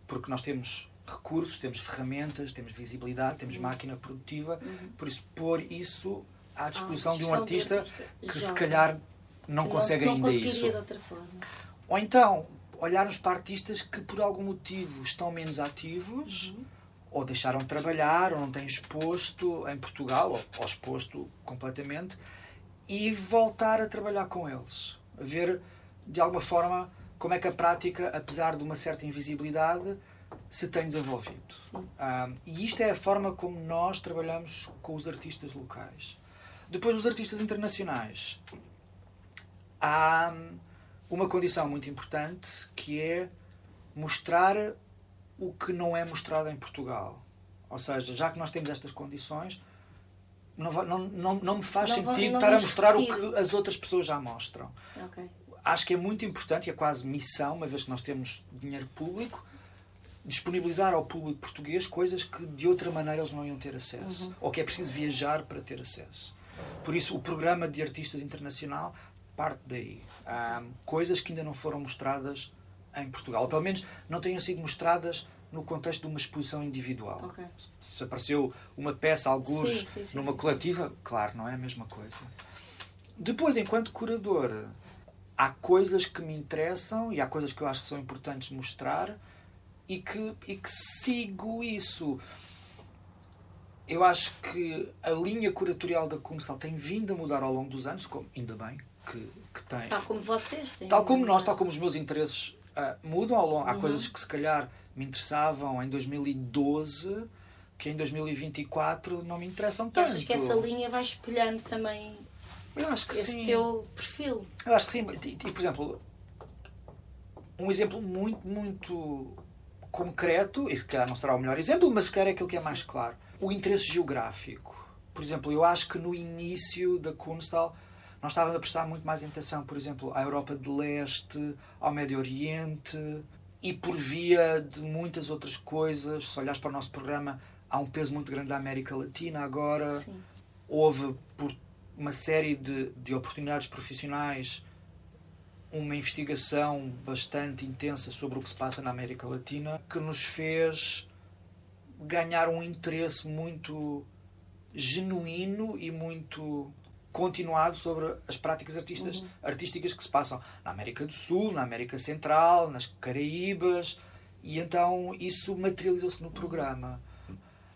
porque nós temos recursos, temos ferramentas, temos visibilidade, temos máquina produtiva, uhum. por isso, pôr isso à disposição, de um artista, artista que jovem. se calhar não consegue não, não ainda isso. De outra forma. Ou então olharmos para artistas que por algum motivo estão menos ativos. Uhum. Ou deixaram de trabalhar, ou não têm exposto em Portugal, ou, ou exposto completamente, e voltar a trabalhar com eles. A ver, de alguma forma, como é que a prática, apesar de uma certa invisibilidade, se tem desenvolvido. Um, e isto é a forma como nós trabalhamos com os artistas locais. Depois, os artistas internacionais. Há uma condição muito importante que é mostrar o que não é mostrado em Portugal. Ou seja, já que nós temos estas condições, não, não, não, não me faz não sentido estar a mostrar o que as outras pessoas já mostram. Okay. Acho que é muito importante, e é quase missão, uma vez que nós temos dinheiro público, disponibilizar ao público português coisas que de outra maneira eles não iam ter acesso. Uhum. Ou que é preciso viajar para ter acesso. Por isso, o programa de artistas internacional parte daí. Há coisas que ainda não foram mostradas em Portugal. Ou pelo menos não tenham sido mostradas no contexto de uma exposição individual. Okay. Se apareceu uma peça, alguns, sim, sim, numa sim, coletiva, claro, não é a mesma coisa. Depois, enquanto curador, há coisas que me interessam e há coisas que eu acho que são importantes mostrar e que, e que sigo isso eu acho que a linha curatorial da Comissão tem vindo a mudar ao longo dos anos, como, ainda bem que, que tem. Tal como vocês têm. Tal como nós, tal como os meus interesses uh, mudam ao longo. Há uhum. coisas que se calhar me interessavam em 2012 que em 2024 não me interessam tanto. Achas que essa linha vai espelhando também eu acho que esse sim. teu perfil? Eu acho que sim. E, e, por exemplo, um exemplo muito, muito concreto, e se calhar não será o melhor exemplo, mas se calhar é aquilo que é mais claro o interesse geográfico. Por exemplo, eu acho que no início da Kunstal nós estávamos a prestar muito mais atenção, por exemplo, à Europa de Leste, ao Médio Oriente e por via de muitas outras coisas. Se olhares para o nosso programa, há um peso muito grande da América Latina agora. Sim. Houve, por uma série de, de oportunidades profissionais, uma investigação bastante intensa sobre o que se passa na América Latina que nos fez ganhar um interesse muito genuíno e muito continuado sobre as práticas artistas, uhum. artísticas que se passam na América do Sul, na América Central, nas Caraíbas, e então isso materializou-se no programa.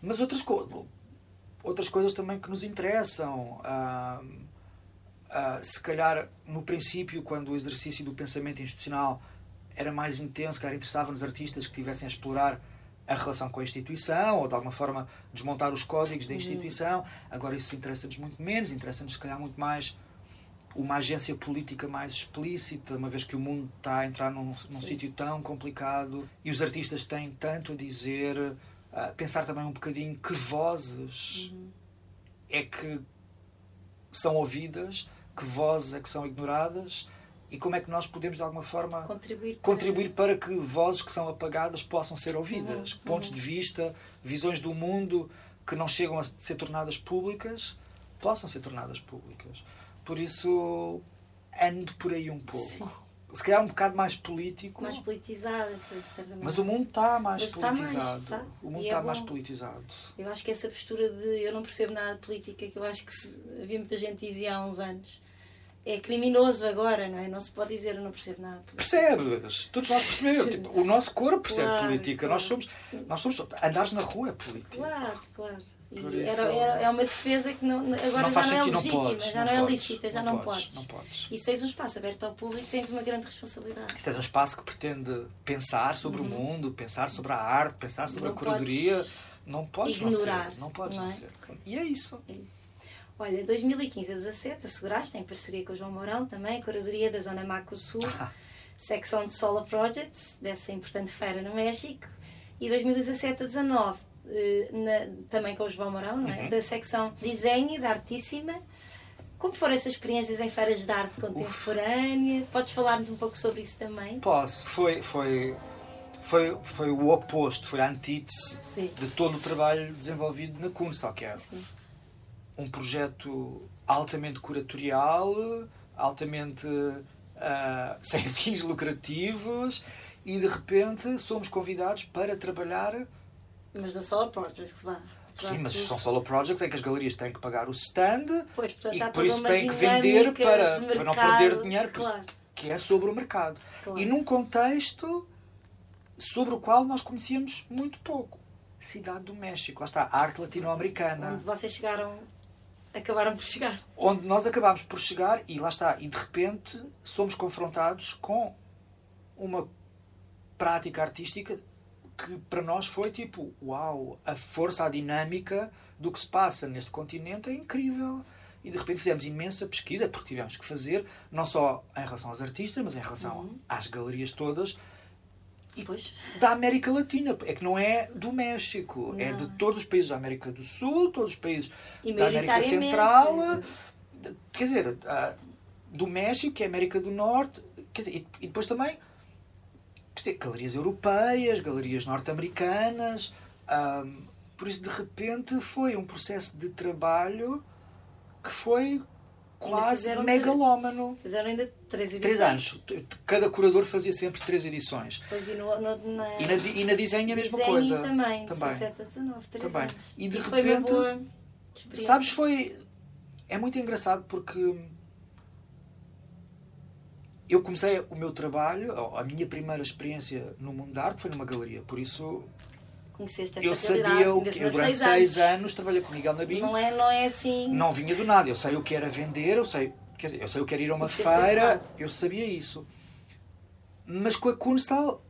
Mas outras, co outras coisas também que nos interessam. Uh, se calhar, no princípio, quando o exercício do pensamento institucional era mais intenso, que interessava nos artistas que tivessem a explorar a relação com a instituição ou de alguma forma desmontar os códigos da uhum. instituição. Uhum. Agora isso interessa-nos muito menos, interessa-nos se calhar muito mais uma agência política mais explícita, uma vez que o mundo está a entrar num, num sítio tão complicado e os artistas têm tanto a dizer, uh, pensar também um bocadinho que vozes uhum. é que são ouvidas, que vozes é que são ignoradas e como é que nós podemos de alguma forma contribuir para, contribuir para que vozes que são apagadas possam ser ouvidas, uhum, pontos uhum. de vista, visões do mundo que não chegam a ser tornadas públicas possam ser tornadas públicas. Por isso ando por aí um pouco. Sim. Se calhar um bocado mais político. Mais politizado, certamente. Mas o mundo está mais Mas politizado. Está mais, está. O mundo está é mais politizado. Eu acho que essa postura de eu não percebo nada de política, que eu acho que se, havia muita gente que dizia há uns anos, é criminoso agora, não é? Não se pode dizer eu não percebo nada. Percebes? Todos nós percebemos. tipo, o nosso corpo percebe claro, política. Claro. Nós somos. Nós somos andares na rua é política. Claro, claro. E era, era, é uma defesa que não, agora não já não é legítima, podes, já não, não é lícita, já não, podes, não podes. E se tens um espaço aberto ao público, tens uma grande responsabilidade. Isto é um espaço que pretende pensar sobre uhum. o mundo, pensar sobre a arte, pensar sobre a curadoria. Não podes ignorar. Não, ser, não podes não, é? E é isso. É isso. Olha, 2015 a 17 asseguraste, em parceria com o João Mourão também, a curadoria da Zona Maco Sul, secção de Solar Projects, dessa importante feira no México, e 2017 a 19 eh, na, também com o João Mourão, não é? Uhum. da secção Desenho da Artíssima. Como foram essas experiências em feiras de arte contemporânea? Uf. Podes falar-nos um pouco sobre isso também? Posso. Foi, foi, foi, foi o oposto, foi a antítese Sim. de todo o trabalho desenvolvido na Kunstal, que é Sim um projeto altamente curatorial, altamente uh, <laughs> sem fins lucrativos e de repente somos convidados para trabalhar. Mas na Solar Projects, vá. Sim, mas são solo projects em que as galerias têm que pagar o stand pois, portanto, e por isso têm que vender para, para não perder dinheiro, claro. que é sobre o mercado. Claro. E num contexto sobre o qual nós conhecíamos muito pouco. Cidade do México, lá está, a arte latino-americana. Onde vocês chegaram acabaram por chegar. Onde nós acabámos por chegar e lá está, e de repente somos confrontados com uma prática artística que para nós foi tipo, uau, a força, a dinâmica do que se passa neste continente é incrível. E de repente fizemos imensa pesquisa, porque tivemos que fazer, não só em relação aos artistas, mas em relação uhum. às galerias todas, e pois. da América Latina. É que não é do México, não. é de todos os países da América do Sul, todos os países da América Central. Quer dizer, do México, que é a América do Norte, quer dizer, e depois também quer dizer, galerias europeias, galerias norte-americanas. Um, por isso, de repente, foi um processo de trabalho que foi quase megalómano. Fizeram ainda três edições. Três anos. Cada curador fazia sempre três edições. Pois, e, no, no, na, e, na, e na desenho a mesma coisa. também, também. 17 a 19, três também. anos. E de e repente, sabes, foi... É muito engraçado porque eu comecei o meu trabalho, a minha primeira experiência no mundo da arte foi numa galeria, por isso conheceste essa eu sabia o que eu durante seis, anos. anos trabalhei com Miguel Nabim. Não é não é assim. Não vinha do nada. Eu sei o que era vender eu sei quer dizer eu sei o que era ir a uma feira eu sabia isso. Mas com a Kunstal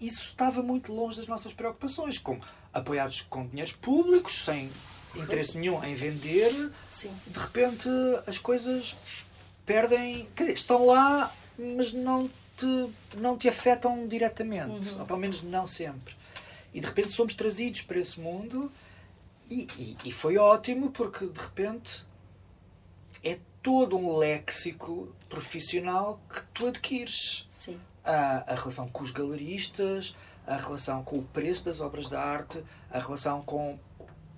isso estava muito longe das nossas preocupações como apoiados com dinheiros públicos sem interesse nenhum em vender Sim. de repente as coisas perdem quer dizer estão lá mas não te, não te afetam diretamente uhum. ou pelo menos não sempre e de repente somos trazidos para esse mundo e, e, e foi ótimo porque de repente é todo um léxico profissional que tu adquires. Sim. A, a relação com os galeristas, a relação com o preço das obras de arte, a relação com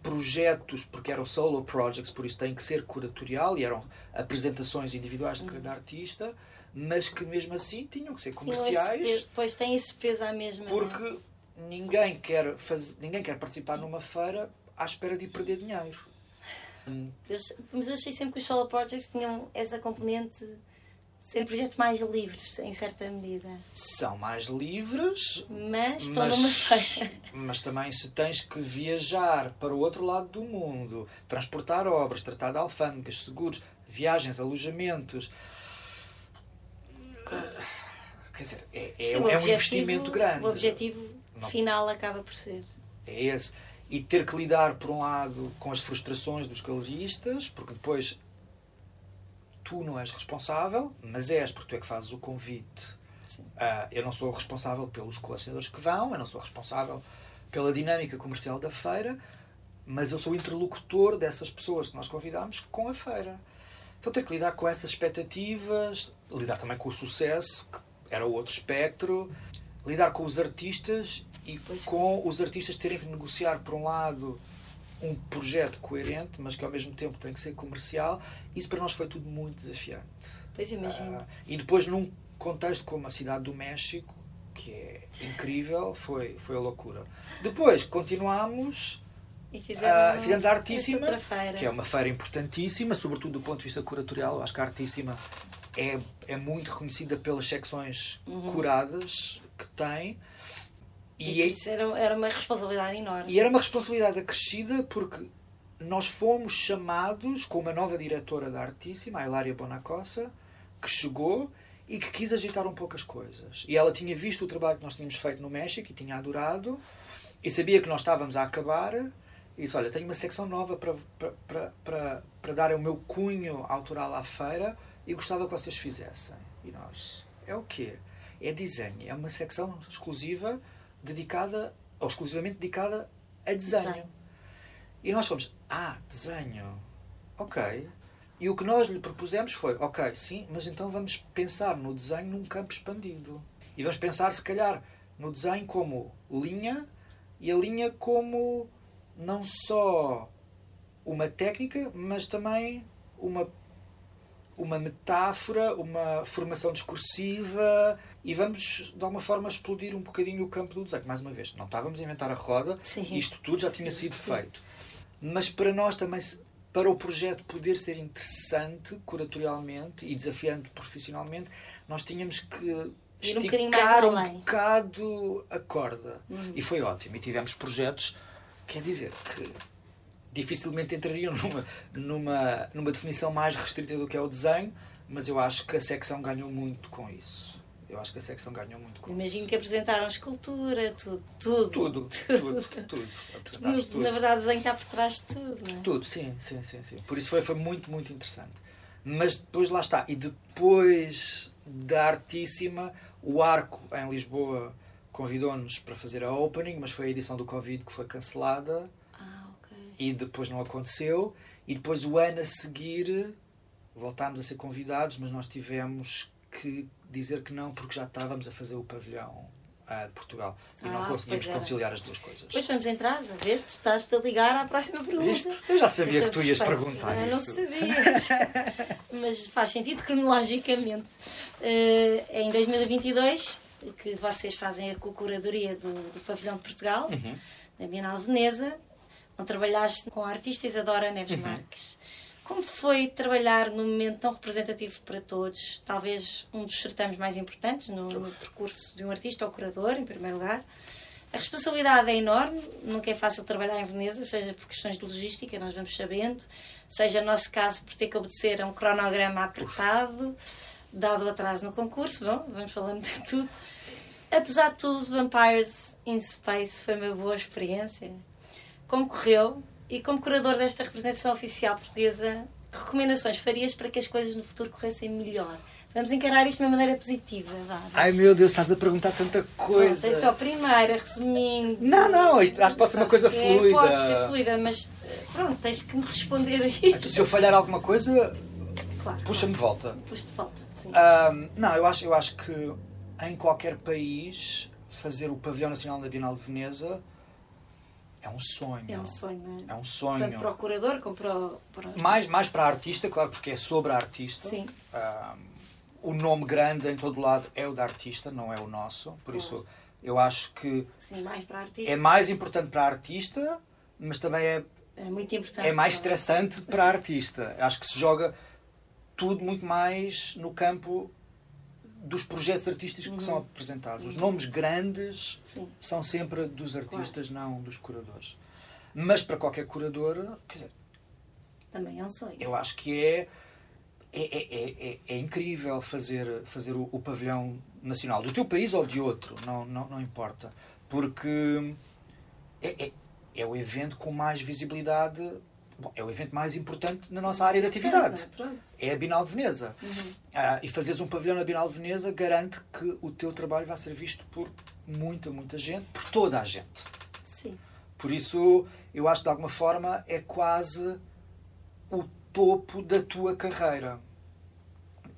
projetos, porque eram solo projects, por isso tem que ser curatorial e eram apresentações individuais de cada artista, mas que mesmo assim tinham que ser esse comerciais depois tem esse peso à mesma. é? porque ninguém quer, faz, ninguém quer participar numa feira à espera de ir perder dinheiro. Ach- mas eu achei sempre que os solo projects tinham essa componente de serem projetos mais livres, em certa medida. São mais livres, Mas estão mas, numa feira. mas também se tens que viajar para o outro lado do mundo, transportar obras, tratar de alfândegas, seguros, viagens, alojamentos. Quer dizer, é, é, Sim, é um investimento grande. O objetivo Não. final acaba por ser. É esse. E ter que lidar, por um lado, com as frustrações dos galeristas, porque depois tu não és responsável, mas és porque tu é que fazes o convite. Ah, eu não sou responsável pelos colecionadores que vão, eu não sou responsável pela dinâmica comercial da feira, mas eu sou interlocutor dessas pessoas que nós convidamos com a feira. Então ter que lidar com essas expectativas, lidar também com o sucesso, que era outro espectro, lidar com os artistas e Pois, com os artistas terem que negociar, por um lado, um projeto coerente, mas que ao mesmo tempo tem que ser comercial. Isso para nós foi tudo muito desafiante. Pois imagino. Ah, e depois, num contexto como a cidade do México, que é incrível, foi, foi a loucura. Depois, continuámos, e ah, fizeram fizemos a Artíssima, que é uma feira importantíssima, sobretudo do ponto de vista curatorial. Eu acho que a Artíssima é, é muito reconhecida pelas secções curadas que tem. E, E, isso era, era uma responsabilidade enorme. e era uma responsabilidade acrescida porque nós fomos chamados com uma nova diretora da Artíssima, a Hilária Bonacossa, que chegou e que quis agitar um pouco as coisas. E ela tinha visto o trabalho que nós tínhamos feito no México e tinha adorado e sabia que nós estávamos a acabar e disse, olha, tenho uma secção nova para, para, para, para, para dar o meu cunho autoral à feira e gostava que vocês fizessem. E nós, é o quê? É desenho. É uma secção exclusiva dedicada, ou exclusivamente dedicada a desenho. Desenho. E nós fomos, ah, desenho. Ok. E o que nós lhe propusemos foi, ok, sim, mas então vamos pensar no desenho num campo expandido. E vamos pensar, se calhar, no desenho como linha e a linha como não só uma técnica, mas também uma, uma metáfora, uma formação discursiva e vamos, de alguma forma, explodir um bocadinho o campo do desenho. Mais uma vez, não estávamos a inventar a roda, Sim. isto tudo já tinha sido sim. feito. Mas para nós também, para o projeto poder ser interessante curatorialmente e desafiante profissionalmente, nós tínhamos que Ir um esticar um além. bocado a corda. Uhum. E foi ótimo. E tivemos projetos, quer dizer, que dificilmente entrariam <laughs> numa, numa, numa definição mais restrita do que é o desenho, mas eu acho que a secção ganhou muito com isso. Eu acho que a secção ganhou muito com Imagino isso. que apresentaram escultura, <laughs> tudo. Tudo. Tudo, tudo, tudo. Apresentámos tudo. Na verdade, o desenho está por trás de tudo, não é? Tudo, sim, sim, sim, sim. Por isso foi, foi muito, muito interessante. Mas depois lá está. E depois da Artíssima, o Arco em Lisboa convidou-nos para fazer a opening, mas foi a edição do Covid que foi cancelada. E depois não aconteceu. E depois o ano a seguir voltámos a ser convidados, mas nós tivemos que dizer que não porque já estávamos a fazer o pavilhão ah, de Portugal. E não Ah, conseguimos pois era. conciliar as duas coisas. Depois vamos entrar, a ver, tu estás-te a ligar à próxima pergunta. Eu já sabia é que tu ias perguntar Eu não isso. sabias. <laughs> Mas faz sentido cronologicamente. É em 2022 que vocês fazem a curadoria do, do Pavilhão de Portugal, Uhum. da Bienal Veneza, onde trabalhaste com a artista Isadora Uhum. Neves Marques. Como foi trabalhar num momento tão representativo para todos? Talvez um dos certames mais importantes no, no percurso de um artista ou curador, em primeiro lugar. A responsabilidade é enorme, nunca é fácil trabalhar em Veneza, seja por questões de logística, nós vamos sabendo, seja no nosso caso por ter que obedecer a um cronograma apertado, dado o atraso no concurso, bom, vamos falando de tudo. Apesar de tudo, Vampires in Space foi uma boa experiência. Como correu e como curador desta representação oficial portuguesa, que recomendações farias para que as coisas no futuro corressem melhor? Vamos encarar isto de uma maneira positiva, vá. Ai meu Deus, estás a perguntar tanta coisa. Pronto, então, primeira, resumindo. Não, não, isto acho que pode ser uma coisa É, fluida. Pode ser fluida, mas eh, pronto, tens que me responder a Então, isto. se eu falhar alguma coisa, Claro, puxa-me de volta. claro. Puxa de falta, sim. Ahm, não, eu acho, eu acho que em qualquer país fazer o pavilhão nacional da Bienal de Veneza é um sonho. é um sonho, não é? É um sonho. Tanto para o curador como para o. Para o Mais, mais para a artista, claro, porque é sobre a artista. Sim. Ahm, o nome grande em todo lado é o da artista, não é o nosso. Por Claro. isso, eu acho que Sim, mais para artista. é mais importante para a artista, mas também é, É muito importante. é mais estressante para a artista. Acho que se joga tudo muito mais no campo dos projetos artísticos que são apresentados. Os nomes grandes Sim. são sempre dos artistas, não dos curadores. Mas para qualquer curador, quer dizer, Também é um sonho. eu acho que é, é, é, é, é incrível fazer, fazer o, o pavilhão nacional, do teu país ou de outro, não, não, não importa. Porque é, é, é o evento com mais visibilidade, bom, é o evento mais importante na nossa área de atividade. Pronto. É a Bienal de Veneza. Ah, e fazeres um pavilhão na Bienal de Veneza garante que o teu trabalho vai ser visto por muita, muita gente, por toda a gente. Sim. Por isso, eu acho que de alguma forma é quase o topo da tua carreira.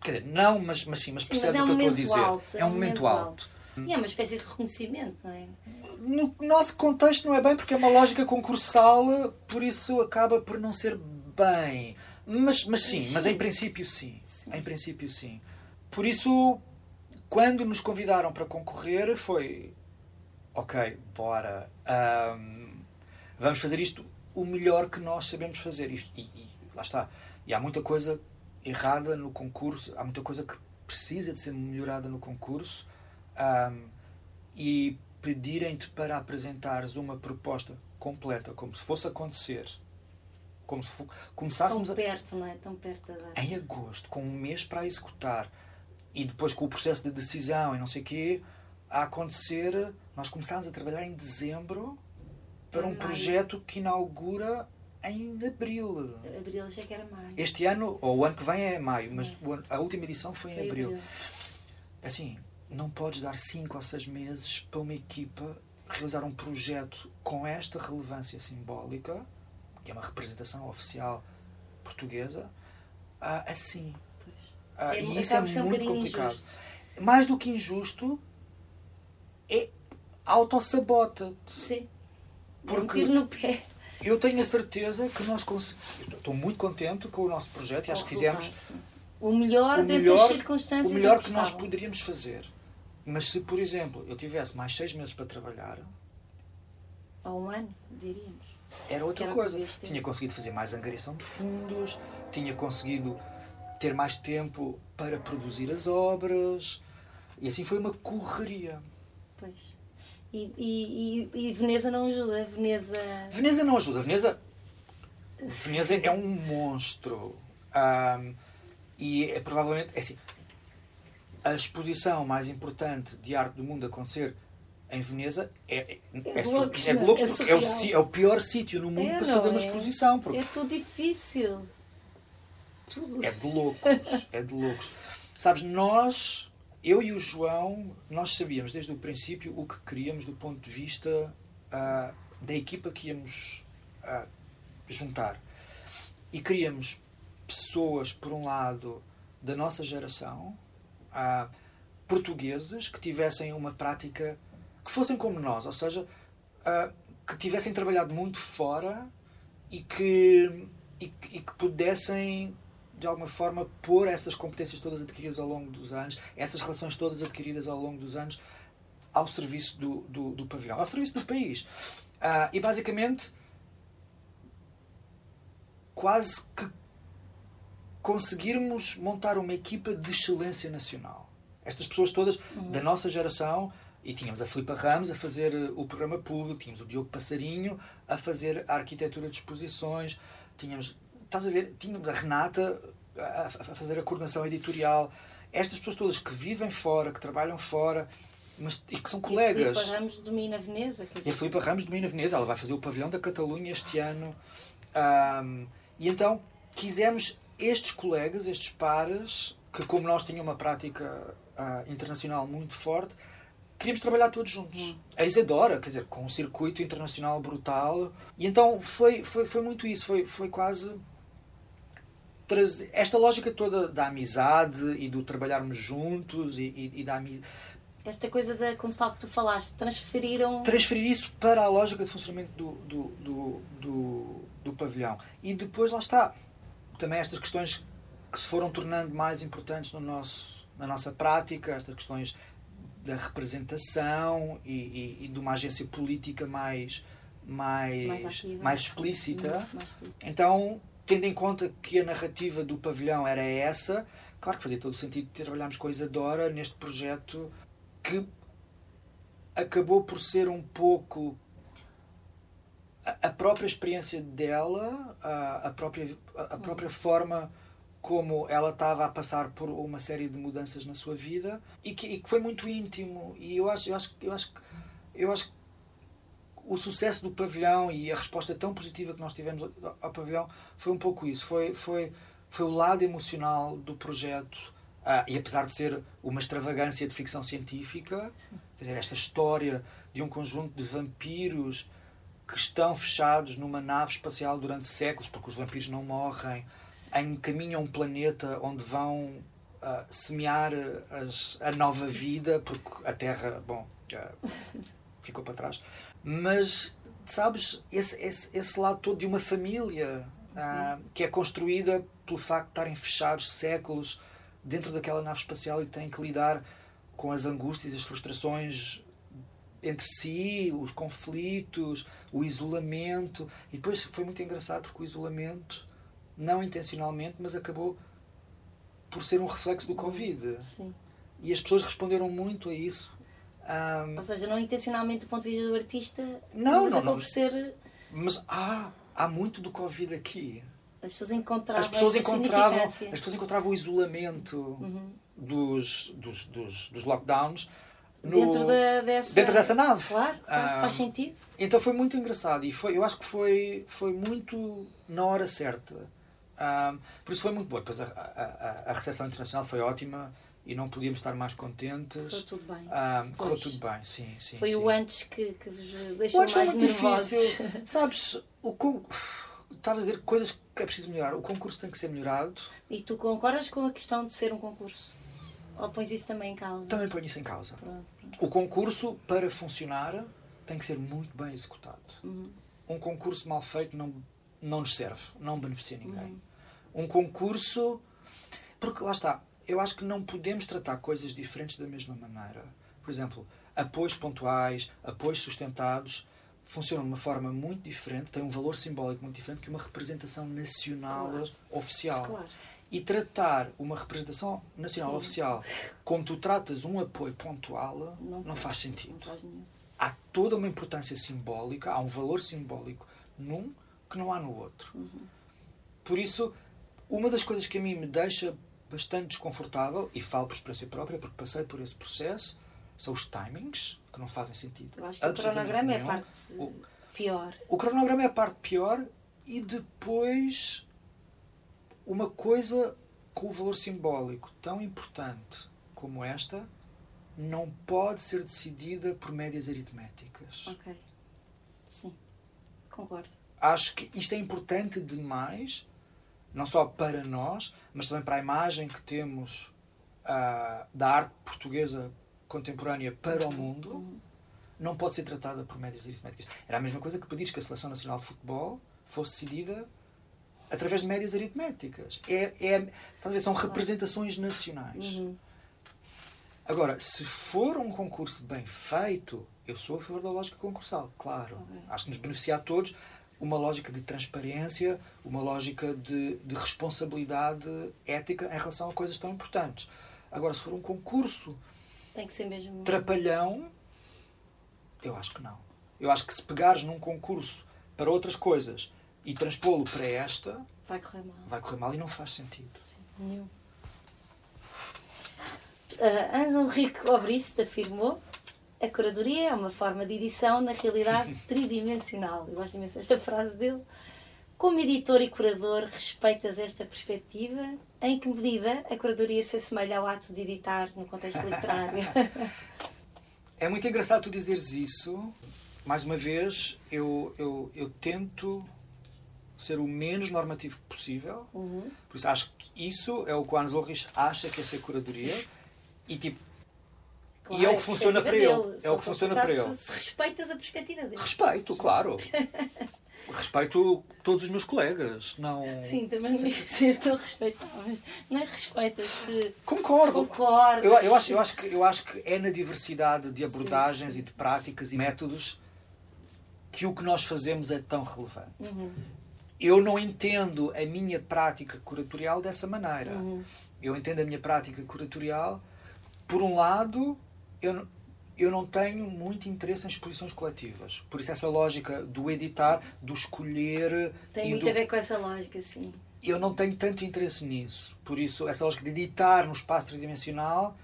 Quer dizer, não, mas, mas sim, mas Sim, mas percebes é um o que eu estou a dizer. alto. é um momento alto. E é uma espécie de reconhecimento, não é? No nosso contexto não é bem porque é uma lógica concursal, por isso acaba por não ser bem. Mas, mas sim, Sim. mas em princípio sim. Sim. Em princípio sim. Por isso, quando nos convidaram para concorrer, foi ok, bora. ahm, vamos fazer isto o melhor que nós sabemos fazer. E, e- e lá está. E há muita coisa errada no concurso, há muita coisa que precisa de ser melhorada no concurso. ahm, e pedirem-te para apresentares uma proposta completa, como se fosse acontecer, como se fo- Tão começássemos a, perto, não é? Tão perto da data. em agosto, com um mês para executar, e depois com o processo de decisão e não sei o quê, a acontecer, nós começámos a trabalhar em dezembro para Em um maio. projeto que inaugura em abril. Abril, achei que era maio. Este ano, ou o ano que vem é maio, mas ano- a última edição foi, Foi em abril. Assim, não podes dar 5 ou 6 meses para uma equipa realizar um projeto com esta relevância simbólica, que é uma representação oficial portuguesa, assim. É, e isso é um muito bocadinho complicado. injusto. Mais do que injusto, é autossabota-te. Sim. É um Porque- tiro no pé. Eu tenho a certeza que nós conseguimos. Estou muito contente com o nosso projeto e acho que fizemos sim. o melhor o dentro melhor, das circunstâncias o melhor em que nós poderíamos fazer. Mas se, por exemplo, eu tivesse mais seis meses para trabalhar, Há um ano, diríamos. era outra Era coisa. Tinha conseguido fazer mais angariação de fundos, tinha conseguido ter mais tempo para produzir as obras. E assim foi uma correria. Pois. E, e, e, e Veneza não ajuda. Veneza. Veneza não ajuda. Veneza, Veneza é um monstro. Ahm, e é provavelmente. É assim, a exposição mais importante de arte do mundo acontecer em Veneza é, é, É é, loucos, é é? É é o, é o pior sítio no mundo É, para fazer uma é? exposição. Porque É tudo difícil. Tudo. É de loucos, é de loucos. Sabes, nós, eu e o João, nós sabíamos desde o princípio o que queríamos do ponto de vista ah, da equipa que íamos ah, juntar. E queríamos pessoas, por um lado, da nossa geração, portugueses, que tivessem uma prática, que fossem como nós, ou seja, que tivessem trabalhado muito fora e que, e, e que pudessem de alguma forma pôr essas competências todas adquiridas ao longo dos anos, essas relações todas adquiridas ao longo dos anos ao serviço do, do, do pavilhão, ao serviço do país. Ah, e basicamente quase que conseguirmos montar uma equipa de excelência nacional. Estas pessoas todas da nossa geração, e tínhamos a Filipa Ramos a fazer eh, o programa público, tínhamos o Diogo Passarinho a fazer a arquitetura de exposições, tínhamos, estás a ver, tínhamos a Renata a, a fazer a coordenação editorial. Estas pessoas todas que vivem fora, que trabalham fora, mas, e que são colegas. E Filipe Ramos domina Veneza. Quer E a dizer, Filipa Ramos domina Veneza, ela vai fazer o pavilhão da Catalunha este ano. Ahm, e então quisemos estes colegas, estes pares, que como nós tínhamos uma prática ah, internacional muito forte, queríamos trabalhar todos juntos. A Isadora, quer dizer, com um circuito internacional brutal. E então foi, foi, foi muito isso, foi, foi quase esta lógica toda da amizade e do trabalharmos juntos e, e, e da amizade esta coisa da Constal que tu falaste, transferiram. transferir isso para a lógica de funcionamento do, do, do, do, do pavilhão. E depois lá está. Também estas questões que se foram tornando mais importantes no nosso, na nossa prática, estas questões da representação e, e, e de uma agência política mais, mais, Mais mais, explícita. Então, tendo em conta que a narrativa do pavilhão era essa, claro que fazia todo o sentido trabalharmos com a Isadora neste projeto que acabou por ser um pouco a- a própria experiência dela, a, a própria, a a própria forma como ela estava a passar por uma série de mudanças na sua vida e que, e que foi muito íntimo. E eu acho eu acho eu acho que- eu acho que o sucesso do pavilhão e a resposta tão positiva que nós tivemos ao- ao pavilhão foi um pouco isso. Foi foi foi o lado emocional do projeto ah, e apesar de ser uma extravagância de ficção científica dizer, esta história de um conjunto de vampiros que estão fechados numa nave espacial durante séculos, porque os vampiros não morrem, encaminham um planeta onde vão ah, semear as- a nova vida, porque a Terra, bom, ah, <laughs> ficou para trás. Mas, sabes, esse, esse, esse lado todo de uma família ah, que é construída pelo facto de estarem fechados séculos dentro daquela nave espacial e têm que lidar com as angústias, as frustrações entre si, os conflitos, o isolamento. E depois foi muito engraçado porque o isolamento, não intencionalmente, mas acabou por ser um reflexo do Covid. Sim. E as pessoas responderam muito a isso. Ahm, Ou seja, não intencionalmente do ponto de vista do artista, Não, mas não, acabou não. por ser. mas há, há muito do Covid aqui. As pessoas encontravam As pessoas, encontravam, as pessoas encontravam o isolamento Uhum. dos, dos, dos, dos lockdowns no- Dentro, da, dessa... dentro dessa nave. Claro, claro, Ah, faz sentido. Então foi muito engraçado e foi, eu acho que foi, foi muito na hora certa. Ahm, por isso foi muito bom. Depois a, a, a- recepção internacional foi ótima e não podíamos estar mais contentes. Correu tudo bem. Depois. correu tudo bem, sim, sim. Foi sim. o antes que, que vos deixou antes foi mais muito nervosos. difícil. <laughs> Sabes, o con... Estava a dizer coisas que é preciso melhorar. O concurso tem que ser melhorado. E tu concordas com a questão de ser um concurso? Ou pões isso também em causa? Também ponho isso em causa. Pronto. O concurso, para funcionar, tem que ser muito bem executado. Uhum. Um concurso mal feito não, não nos serve, não beneficia ninguém. Uhum. Um concurso. Porque lá está, eu acho que não podemos tratar coisas diferentes da mesma maneira. Por exemplo, apoios pontuais, apoios sustentados, funcionam de uma forma muito diferente, têm um valor simbólico muito diferente que uma representação nacional Claro. oficial. Claro. E tratar uma representação nacional Sim. oficial como tu tratas um apoio pontual não, pode faz sentido Não faz nenhum. há toda uma importância simbólica, há um valor simbólico num que não há no outro. Por isso, uma das coisas que a mim me deixa bastante desconfortável, e falo por experiência própria, porque passei por esse processo, são os timings, que não fazem sentido. Eu acho que o cronograma é a nenhum. parte O- pior. O cronograma é a parte pior e depois uma coisa com o valor simbólico tão importante como esta não pode ser decidida por médias aritméticas. Ok. Sim. Concordo. Acho que isto é importante demais, não só para nós, mas também para a imagem que temos ah, da arte portuguesa contemporânea para o mundo. Não pode ser tratada por médias aritméticas. Era a mesma coisa que pedires que a Seleção Nacional de Futebol fosse decidida através de médias aritméticas. É, é, ver, são representações nacionais. Uhum. Agora, se for um concurso bem feito, eu sou a favor da lógica concursal, claro. Ok. Acho que nos beneficia a todos uma lógica de transparência, uma lógica de, de responsabilidade ética em relação a coisas tão importantes. Agora, se for um concurso Tem que ser mesmo. trapalhão, eu acho que não. Eu acho que se pegares num concurso para outras coisas e transpô-lo para esta, Vai correr mal. vai correr mal e não faz sentido. Sim, nenhum. Uh, Anzo Henrique Obriste afirmou a curadoria é uma forma de edição na realidade <laughs> tridimensional. Eu gosto imenso desta frase dele. Como editor e curador, respeitas esta perspectiva? Em que medida a curadoria se assemelha ao ato de editar no contexto literário? <laughs> É muito engraçado tu dizeres isso. Mais uma vez, eu, eu, eu tento ser o menos normativo possível. Uhum. Por isso, acho que isso é o que o Hans Ulrich acha que é ser curadoria. E, tipo, Claro, e é o que funciona para ele. dele. É Só o que funciona para ele. Se, se respeitas a perspectiva dele. Respeito, claro. <laughs> Respeito todos os meus colegas. Não... Sim, também não ia dizer que ele respeitava, mas não é respeitas. se Concordo. Concordas. Eu, eu, acho, eu, acho que, eu acho que é na diversidade de abordagens e de práticas e métodos que o que nós fazemos é tão relevante. Uhum. Eu não entendo a minha prática curatorial dessa maneira. Uhum. Eu entendo a minha prática curatorial, por um lado, eu, eu não tenho muito interesse em exposições coletivas. Por isso, essa lógica do editar, do escolher. Tem muito do- a ver com essa lógica, sim. eu não tenho tanto interesse nisso. Por isso, essa lógica de editar no espaço tridimensional,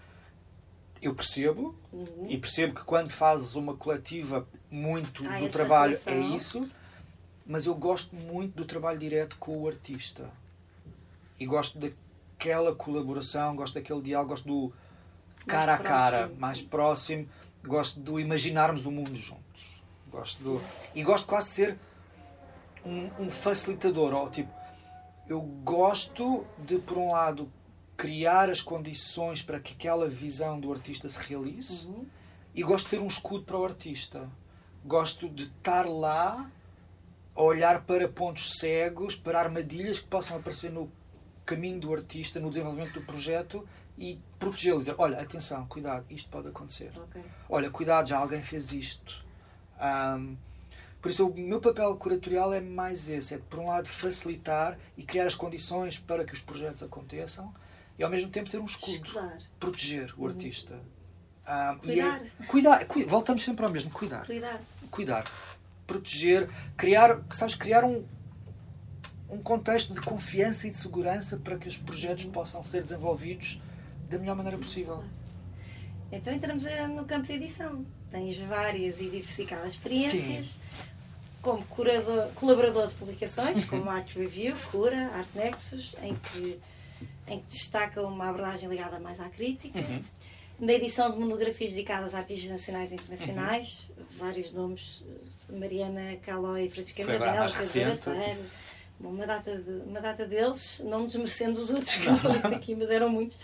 eu percebo. Uhum. E percebo que quando fazes uma coletiva, muito Há do trabalho relação. é isso. Mas eu gosto muito do trabalho direto com o artista. E gosto daquela colaboração, gosto daquele diálogo, gosto do cara a cara, próximo. mais próximo. Gosto do imaginarmos o mundo juntos. Gosto do, e gosto quase de ser um, um facilitador. Ou, tipo, eu gosto de, por um lado, criar as condições para que aquela visão do artista se realize Uhum. e gosto de ser um escudo para o artista. Gosto de estar lá olhar para pontos cegos, para armadilhas que possam aparecer no caminho do artista, no desenvolvimento do projeto e protegê-lo. Dizer, olha, atenção, cuidado, isto pode acontecer. Ok. Olha, cuidado, já alguém fez isto. Ahm, por isso, o meu papel curatorial é mais esse: é por um lado, facilitar e criar as condições para que os projetos aconteçam e, ao mesmo tempo, ser um escudo, Escudar. proteger o artista. Ahm, e Cuidar. é- cuidar. cui- voltamos sempre ao mesmo: cuidar. Cuidado. Cuidar. Proteger. Criar, sabes, criar um, um contexto de confiança e de segurança para que os projetos possam ser desenvolvidos da melhor maneira possível. Então entramos eh, no campo de edição. Tens várias e diversificadas experiências. Como curador, colaborador de publicações, como Art Review, Cura, Art Nexus, em que, em que destaca uma abordagem ligada mais à crítica. Na edição de monografias dedicadas a artistas nacionais e internacionais, vários nomes, Mariana Calói, Francisca Foi agora a Manel, mais Pedro recente. Arateiro, Bom, uma data, de, uma data deles, não desmerecendo os outros que <laughs> não disse aqui, mas eram muitos.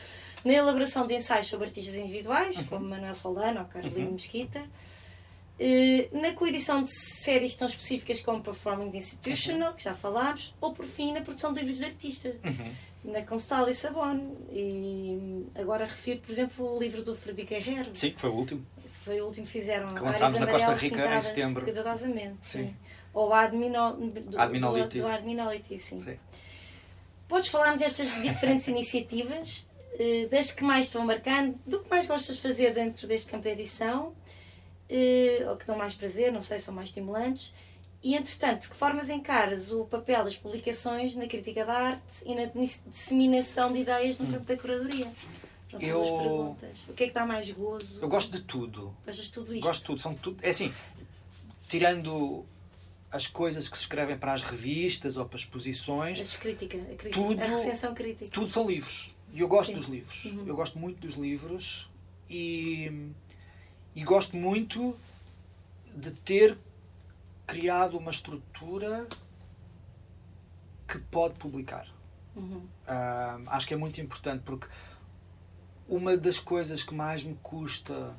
Na elaboração de ensaios sobre artistas individuais, como Manuel Solano ou Carolina Mesquita. Eh, Na coedição de séries tão específicas como Performing the Institutional, que já falámos, ou por fim na produção de livros de artistas, na Constal e Sabon. E agora refiro, por exemplo, o livro do Frederico Herrero, Sim, foi o último. Foi o último que fizeram. Que lançámos na Costa Rica em setembro. Cuidadosamente, sim. Sim. Ou a Admino, do, Adminolity. Do, do Adminolity, sim. Sim. Podes falar-nos destas diferentes <laughs> iniciativas, eh, das que mais te vão marcando, do que mais gostas de fazer dentro deste campo de edição, eh, ou que dão mais prazer, não sei, são mais estimulantes. E, entretanto, de que formas encaras o papel das publicações na crítica da arte e na disseminação de ideias no campo da curadoria? São Eu- perguntas. O que é que dá mais gozo? Eu gosto de tudo. Gostas de tudo isto? Gosto de tudo. São tudo. É assim, tirando as coisas que se escrevem para as revistas ou para as exposições, As crítica, a, crítica, Tudo- a recensão crítica. tudo são livros. E eu gosto Sim. dos livros. Uhum. Eu gosto muito dos livros e, e gosto muito de ter criado uma estrutura que pode publicar. Uhum. Ah, acho que é muito importante porque uma das coisas que mais me custa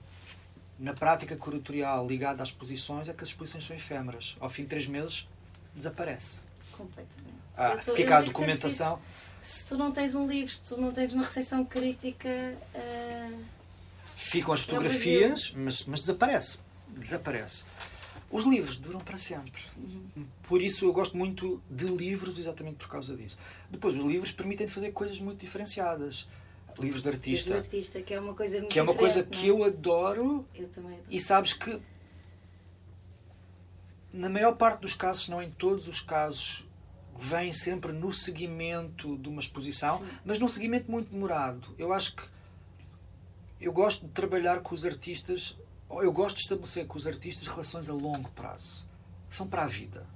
na prática curatorial ligada às exposições é que as exposições são efêmeras. Ao fim de três meses desaparece. Completamente. Ah, tô- fica a documentação. isso. Se tu não tens um livro, se tu não tens uma recensão crítica, ah, Ficam as É fotografias, mas, mas desaparece. Desaparece. Os livros duram para sempre. Uhum. Por isso eu gosto muito de livros exatamente por causa disso. Depois, os livros permitem fazer coisas muito diferenciadas. Livros de artista, o artista, que é uma coisa muito que é uma coisa que é? eu adoro Eu também adoro. E sabes que, na maior parte dos casos, não em todos os casos, vem sempre no seguimento de uma exposição, Sim. mas num seguimento muito demorado. Eu acho que eu gosto de trabalhar com os artistas, ou eu gosto de estabelecer com os artistas relações a longo prazo. São para a vida.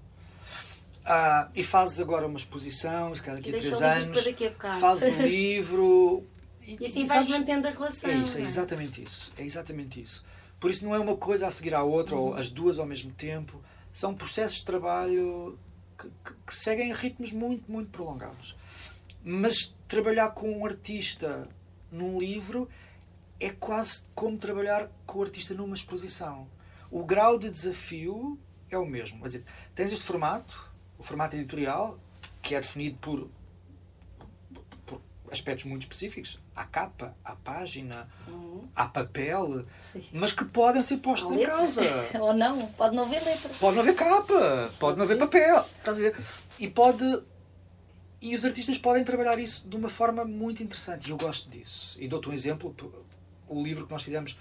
Ah, e fazes agora uma exposição, se calhar daqui a três anos, fazes um livro. E assim vais sabes- mantendo a relação. é isso, é não exatamente isso. É exatamente isso. Por isso não é uma coisa a seguir à outra Uhum. ou as duas ao mesmo tempo. São processos de trabalho que, que- que seguem ritmos muito, muito prolongados. Mas trabalhar com um artista num livro é quase como trabalhar com o artista numa exposição. O grau de desafio é o mesmo. Quer dizer, tens este formato, o formato editorial, que é definido por, por aspectos muito específicos. Há capa, há página, uhum. há papel, Sim. mas que podem ser postos em causa. <laughs> Ou não, pode não haver letra. Pode não haver capa, pode não haver papel. Estás a ver? E pode. E os artistas podem trabalhar isso de uma forma muito interessante. E eu gosto disso. E dou-te um exemplo o livro que nós fizemos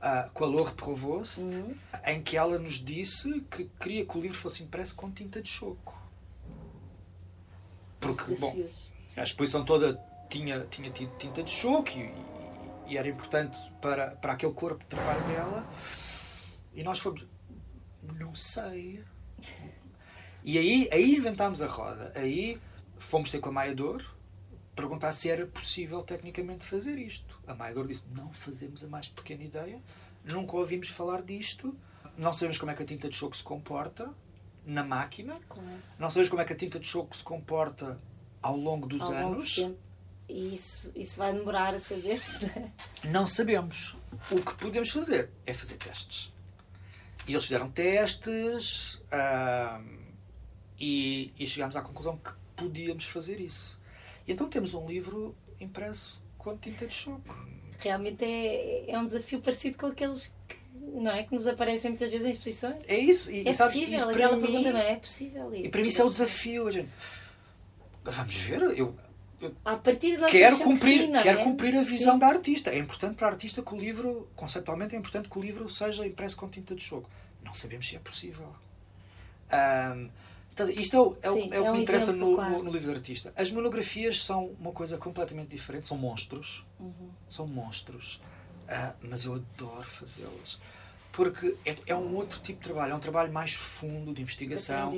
uh, com a Laure Provost, uhum. em que ela nos disse que queria que o livro fosse impresso com tinta de choco. Porque, bom, a exposição toda tinha, tinha tido tinta de choco e, e, era importante para, para aquele corpo de trabalho dela. E nós fomos, não sei. E aí, aí inventámos a roda. Aí fomos ter com a Maia Dor, perguntar se era possível tecnicamente fazer isto. A Maidor disse: não fazemos a mais pequena ideia, nunca ouvimos falar disto, não sabemos como é que a tinta de choco se comporta na máquina, claro. não sabemos como é que a tinta de choco se comporta ao longo dos ao anos. Longo e isso, isso vai demorar a saber-se. Né? Não sabemos. O que podemos fazer é fazer testes. E eles fizeram testes e, e chegámos à conclusão que podíamos fazer isso. E então temos um livro impresso com tinta de choco. Realmente é, é um desafio parecido com aqueles que, não é, que nos aparecem muitas vezes em exposições. É isso. E, é sabe, possível, isso aquela mim, pergunta não é? É possível. E, e para mim isso é o desafio. Gente, vamos ver, eu a partir de quero cumprir, sim, quero é? cumprir a visão sim. da artista. É importante para a artista que o livro, conceptualmente, é importante que o livro seja impresso com tinta de choco. Não sabemos se é possível. Um, isto é o, é, Sim, é o, é, que me interessa exemplo, no, claro. no, no, livro de artista. As monografias são uma coisa completamente diferente, são monstros. Uhum. São monstros. Uh, mas eu adoro fazê-las. Porque é, é, um outro tipo de trabalho, é um trabalho mais fundo de investigação,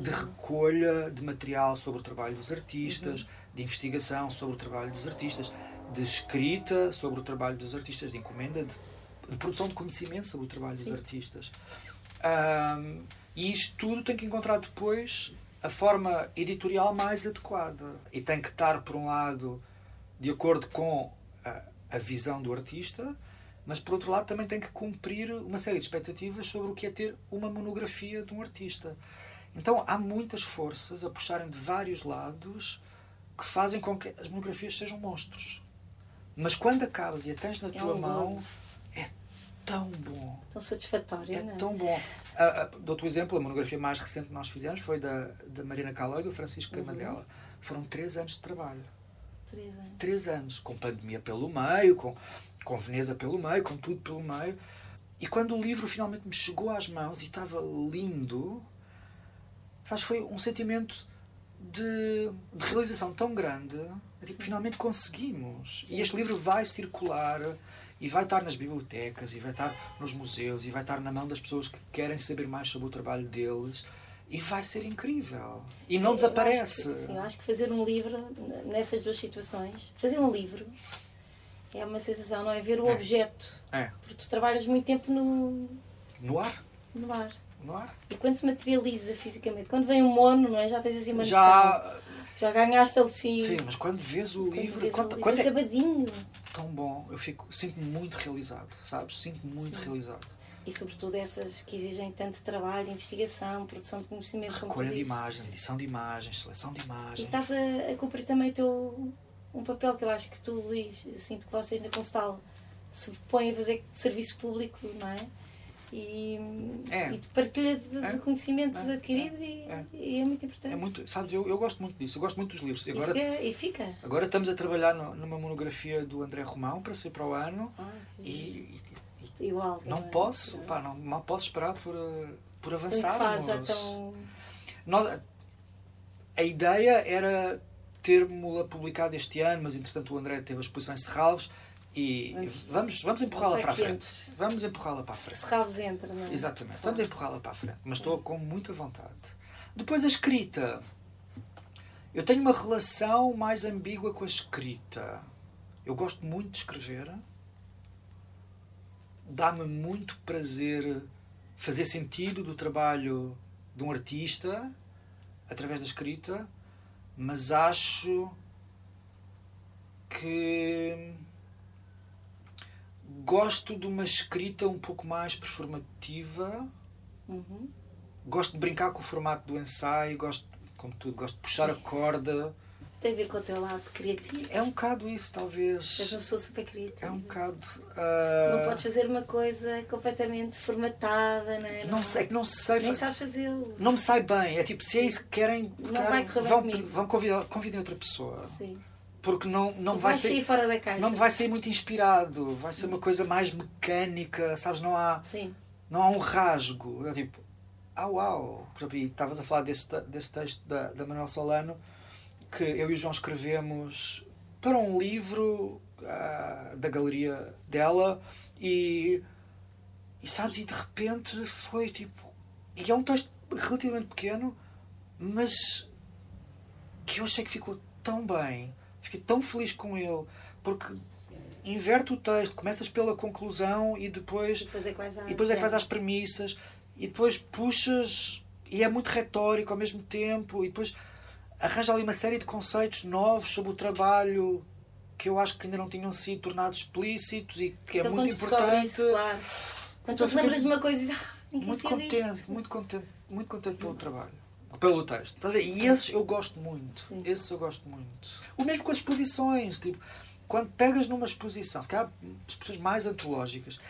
de recolha de material sobre o trabalho dos artistas, uhum. De investigação sobre o trabalho dos artistas, de escrita sobre o trabalho dos artistas, de encomenda, de, de produção de conhecimento sobre o trabalho Sim. dos artistas. Um, e isto tudo tem que encontrar depois a forma editorial mais adequada. E tem que estar, por um lado, de acordo com a, a visão do artista, mas por outro lado também tem que cumprir uma série de expectativas sobre o que é ter uma monografia de um artista. Então há muitas forças a puxarem de vários lados que fazem com que as monografias sejam monstros. Mas quando acabas e a tens na é tua um mão, é tão bom. Tão satisfatório, é não é? tão bom. Uh, dou-te um exemplo, a monografia mais recente que nós fizemos foi da, da Marina Calói e do Francisco uhum. Camadela. Foram três anos de trabalho. Três anos. Três anos. Com pandemia pelo meio, com, com Veneza pelo meio, com tudo pelo meio. E quando o livro finalmente me chegou às mãos e estava lindo, sabes, foi um sentimento de, de realização tão grande. Tipo, finalmente conseguimos. Sim. E este livro vai circular e vai estar nas bibliotecas, e vai estar nos museus, e vai estar na mão das pessoas que querem saber mais sobre o trabalho deles. E vai ser incrível. E não eu desaparece. Acho que, sim, eu acho que fazer um livro, nessas duas situações, fazer um livro é uma sensação, não é? Ver o é. objeto. É. Porque tu trabalhas muito tempo no. No ar? No ar. Ar. E quando se materializa fisicamente, quando vem um mono, não é? Já tens assim uma Já... noção. Já ganhaste ali sim. Sim, mas quando vês o quando livro. Vês quando, o livro é acabadinho. Tão bom. Eu fico, sinto-me muito realizado, sabes? Sinto-me muito sim. realizado. E sobretudo essas que exigem tanto trabalho, investigação, produção de conhecimento. Recolha de imagens, edição de imagens, seleção de imagens. E estás a, a cumprir também o teu um papel que eu acho que tu, Luís, sinto que vocês na Constal se põem a fazer serviço público, não é? E, é. e de partilha de, é. de conhecimento é. adquirido e, é. e, é muito importante. É muito, sabes, eu, eu gosto muito disso, eu gosto muito dos livros. E, agora, fica, e fica. Agora estamos a trabalhar no, numa monografia do André Romão para ser para o ano ah, e, Igual, não é? posso, pá, não, mal posso esperar por, por avançar. Faz, já tão... Nós, a ideia era termo-la publicado este ano, mas entretanto o André teve a exposição em Serralves e vamos, vamos empurrá-la para a frente. Vamos empurrá-la para a frente. Serralves entra, não é? Exatamente, vamos empurrá-la para a frente. Mas estou com muita vontade. Depois a escrita. Eu tenho uma relação mais ambígua com a escrita. Eu gosto muito de escrever. Dá-me muito prazer fazer sentido do trabalho de um artista através da escrita, mas acho que gosto de uma escrita um pouco mais performativa. Uhum. Gosto de brincar com o formato do ensaio, gosto, como tudo, gosto de puxar a corda. Tem a ver com o teu lado criativo. É um bocado isso, talvez. És uma pessoa super criativa. É um bocado. Não ah, podes fazer uma coisa completamente formatada, não é? não sei, é que não sei. Nem sabes fazê-lo. Não me sai bem. É tipo, se é isso que querem, Não calhar vai correr bem vão, vão convidar, convidem outra pessoa. Sim. Porque não, não tu vai sair fora da caixa. Não vai ser muito inspirado, vai ser uma coisa mais mecânica, sabes? Não há, Sim. não há um rasgo. É tipo, ah uau! Por exemplo, estavas a falar desse, desse texto da, da Manuel Solano que eu e o João escrevemos para um livro ah, da galeria dela e, e sabes, e de repente foi tipo. E é um texto relativamente pequeno, mas que eu achei que ficou tão bem, fiquei tão feliz com ele, porque inverte o texto, começas pela conclusão e depois, E depois é que vais, e depois é que vais às premissas e depois puxas e é muito retórico ao mesmo tempo e depois arranja ali uma série de conceitos novos sobre o trabalho que eu acho que ainda não tinham sido tornados explícitos e que então, é muito importante. Isso, claro. Quando Então tu lembras de uma coisa e dizes, ah, muito contente, isto. muito contente, muito contente pelo trabalho. Pelo texto. E esses eu gosto muito. Sim. Esses eu gosto muito. O mesmo com as exposições. Tipo, quando pegas numa exposição, se calhar exposições mais antológicas,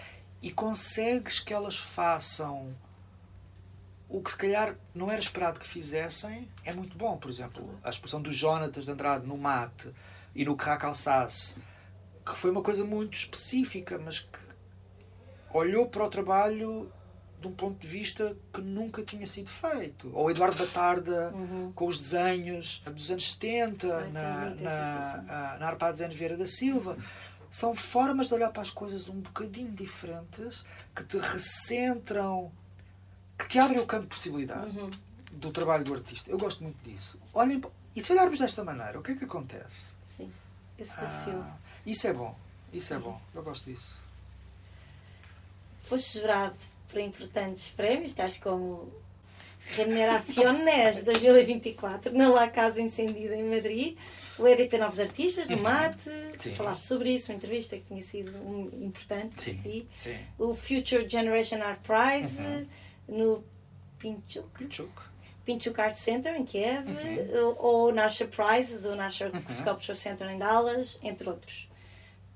e consegues que elas façam o que se calhar não era esperado que fizessem, é muito bom. Por exemplo, a exposição do Jonatas de Andrade no Mate e no Crac Alsace, que foi uma coisa muito específica, mas que olhou para o trabalho de um ponto de vista que nunca tinha sido feito. Ou Eduardo Batarda, com os desenhos dos anos 70, Ah, tem na, na, impressão. a- na Arpados Anos Vieira da Silva. São formas de olhar para as coisas um bocadinho diferentes, que te recentram, que te abrem o campo de possibilidade Uhum. do trabalho do artista. Eu gosto muito disso. Olhem, e se olharmos desta maneira, o que é que acontece? Sim. Esse desafio. Ah, isso é bom. Isso é Sim. bom. Eu gosto disso. Foste jurado para importantes prémios, estás como Remuneraciones 2024 na La Casa Incendida em Madrid, o EDP Novos Artistas, no MATE, Uhum. Sim. falaste sobre isso, uma entrevista que tinha sido importante Sim, para ti. sim. O Future Generation Art Prize Uhum. no Pinchuk, Pichuk. Pinchuk Art Center em Kiev, Uhum. ou o Nasher Prize do Nasher Sculpture Center em Dallas, entre outros.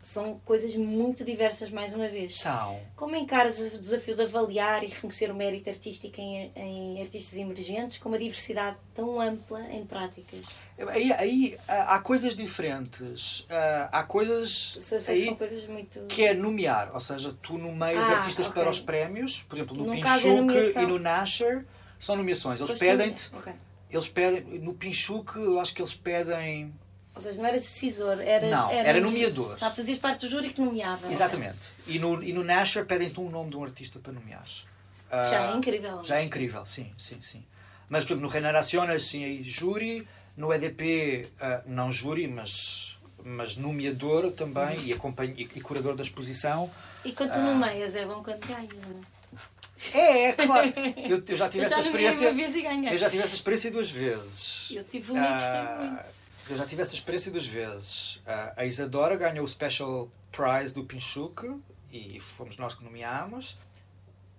São coisas muito diversas, mais uma vez. São. Como encaras o desafio de avaliar e reconhecer o mérito artístico em, em artistas emergentes com uma diversidade tão ampla em práticas? Aí, aí ah, há coisas diferentes. Ah, Há coisas sei que são coisas muito. que é nomear, ou seja, tu nomeias Ah, artistas ok. para os prémios, por exemplo, no caso é nomeação. e no Nasher, são nomeações. Eles pedem-te, nomea- ok. eles pedem, no Pinchuk, eu acho que eles pedem. Ou seja, não eras decisor, eras. Não, eras, era nomeador. Tá, fazias parte do júri que nomeava. Exatamente. E no, e no Nasher pedem-te um nome de um artista para nomeares. Ah, Já é incrível. Já é incrível, sim, sim, sim. Mas, por exemplo, no Regeneraciones, sim, aí júri. No EDP, ah, não júri, mas, mas nomeador também e, acompanha, e, e curador da exposição. E quando tu Ah. nomeias é bom quando ganhas, não é? É, é, claro. Eu, eu já <laughs> tive Eu já essa experiência. uma vez e ganhei. Eu já tive essa experiência duas vezes. Eu tive uma e gostei Ah, muito. Eu já tive essa experiência duas vezes. Ah, a Isadora ganhou o Special Prize do Pinchuk e fomos nós que nomeámos.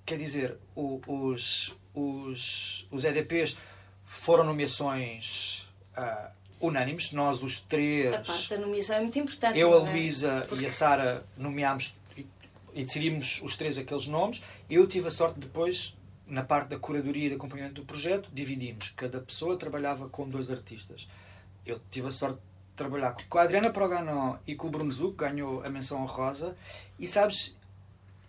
Quer dizer, o- os, os, os EDPs foram nomeações ah, unânimes. Nós, os três, A parte da nomeação é muito importante. eu, a é? Luísa Porque- e a Sara nomeámos e, e decidimos os três aqueles nomes. Eu tive a sorte depois, na parte da curadoria e de acompanhamento do projeto, dividimos. Cada pessoa trabalhava com dois artistas. Eu tive a sorte de trabalhar com a Adriana Progano e com o Bruno Zuc, ganhou a menção honrosa. E sabes,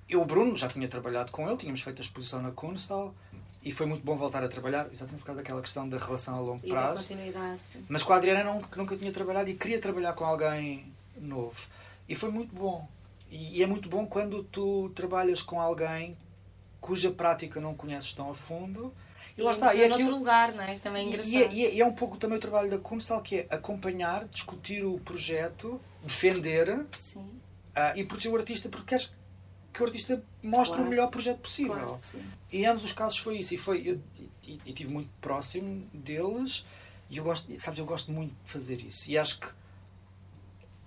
eu, o Bruno, já tinha trabalhado com ele, tínhamos feito a exposição na Kunsthal. E foi muito bom voltar a trabalhar, exatamente por causa daquela questão da relação a longo E da prazo. continuidade. sim. Mas com a Adriana não, nunca tinha trabalhado e queria trabalhar com alguém novo. E foi muito bom. E, e é muito bom quando tu trabalhas com alguém cuja prática não conheces tão a fundo. E lá está. E é aquilo- lugar, não é? Também é engraçado. e, é, e é- e é um pouco também o trabalho da Kunstal, que é acompanhar, discutir o projeto, defender Sim, ah, e proteger o artista, porque queres que o artista mostre Claro. o melhor projeto possível. claro. E em ambos os casos foi isso. E foi, eu e, e estive muito próximo deles. E eu gosto, sabes, eu gosto muito de fazer isso. E acho que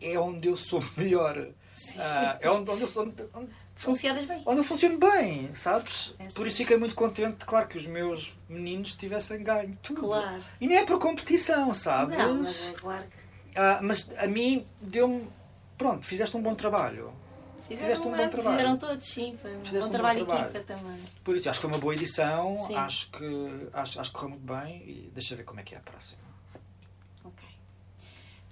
é onde eu sou <laughs> melhor. Uh, é onde, onde eu sou. Onde, onde, Funcionas bem. Onde eu funciono bem, sabes? É por isso fiquei muito contente, claro, que os meus meninos tivessem ganho tudo. Claro. E nem é por competição, sabes? Não, mas é claro que. Ah, mas a mim deu-me. Pronto, fizeste um bom trabalho. Fizeram, Fizeste um bom trabalho. fizeram todos, sim. Foi um Fizeste bom um bom trabalho trabalho. equipa também. Por isso, acho que foi uma boa edição. Sim. Acho que, acho, acho que correu muito bem. E deixa ver como é que é a próxima.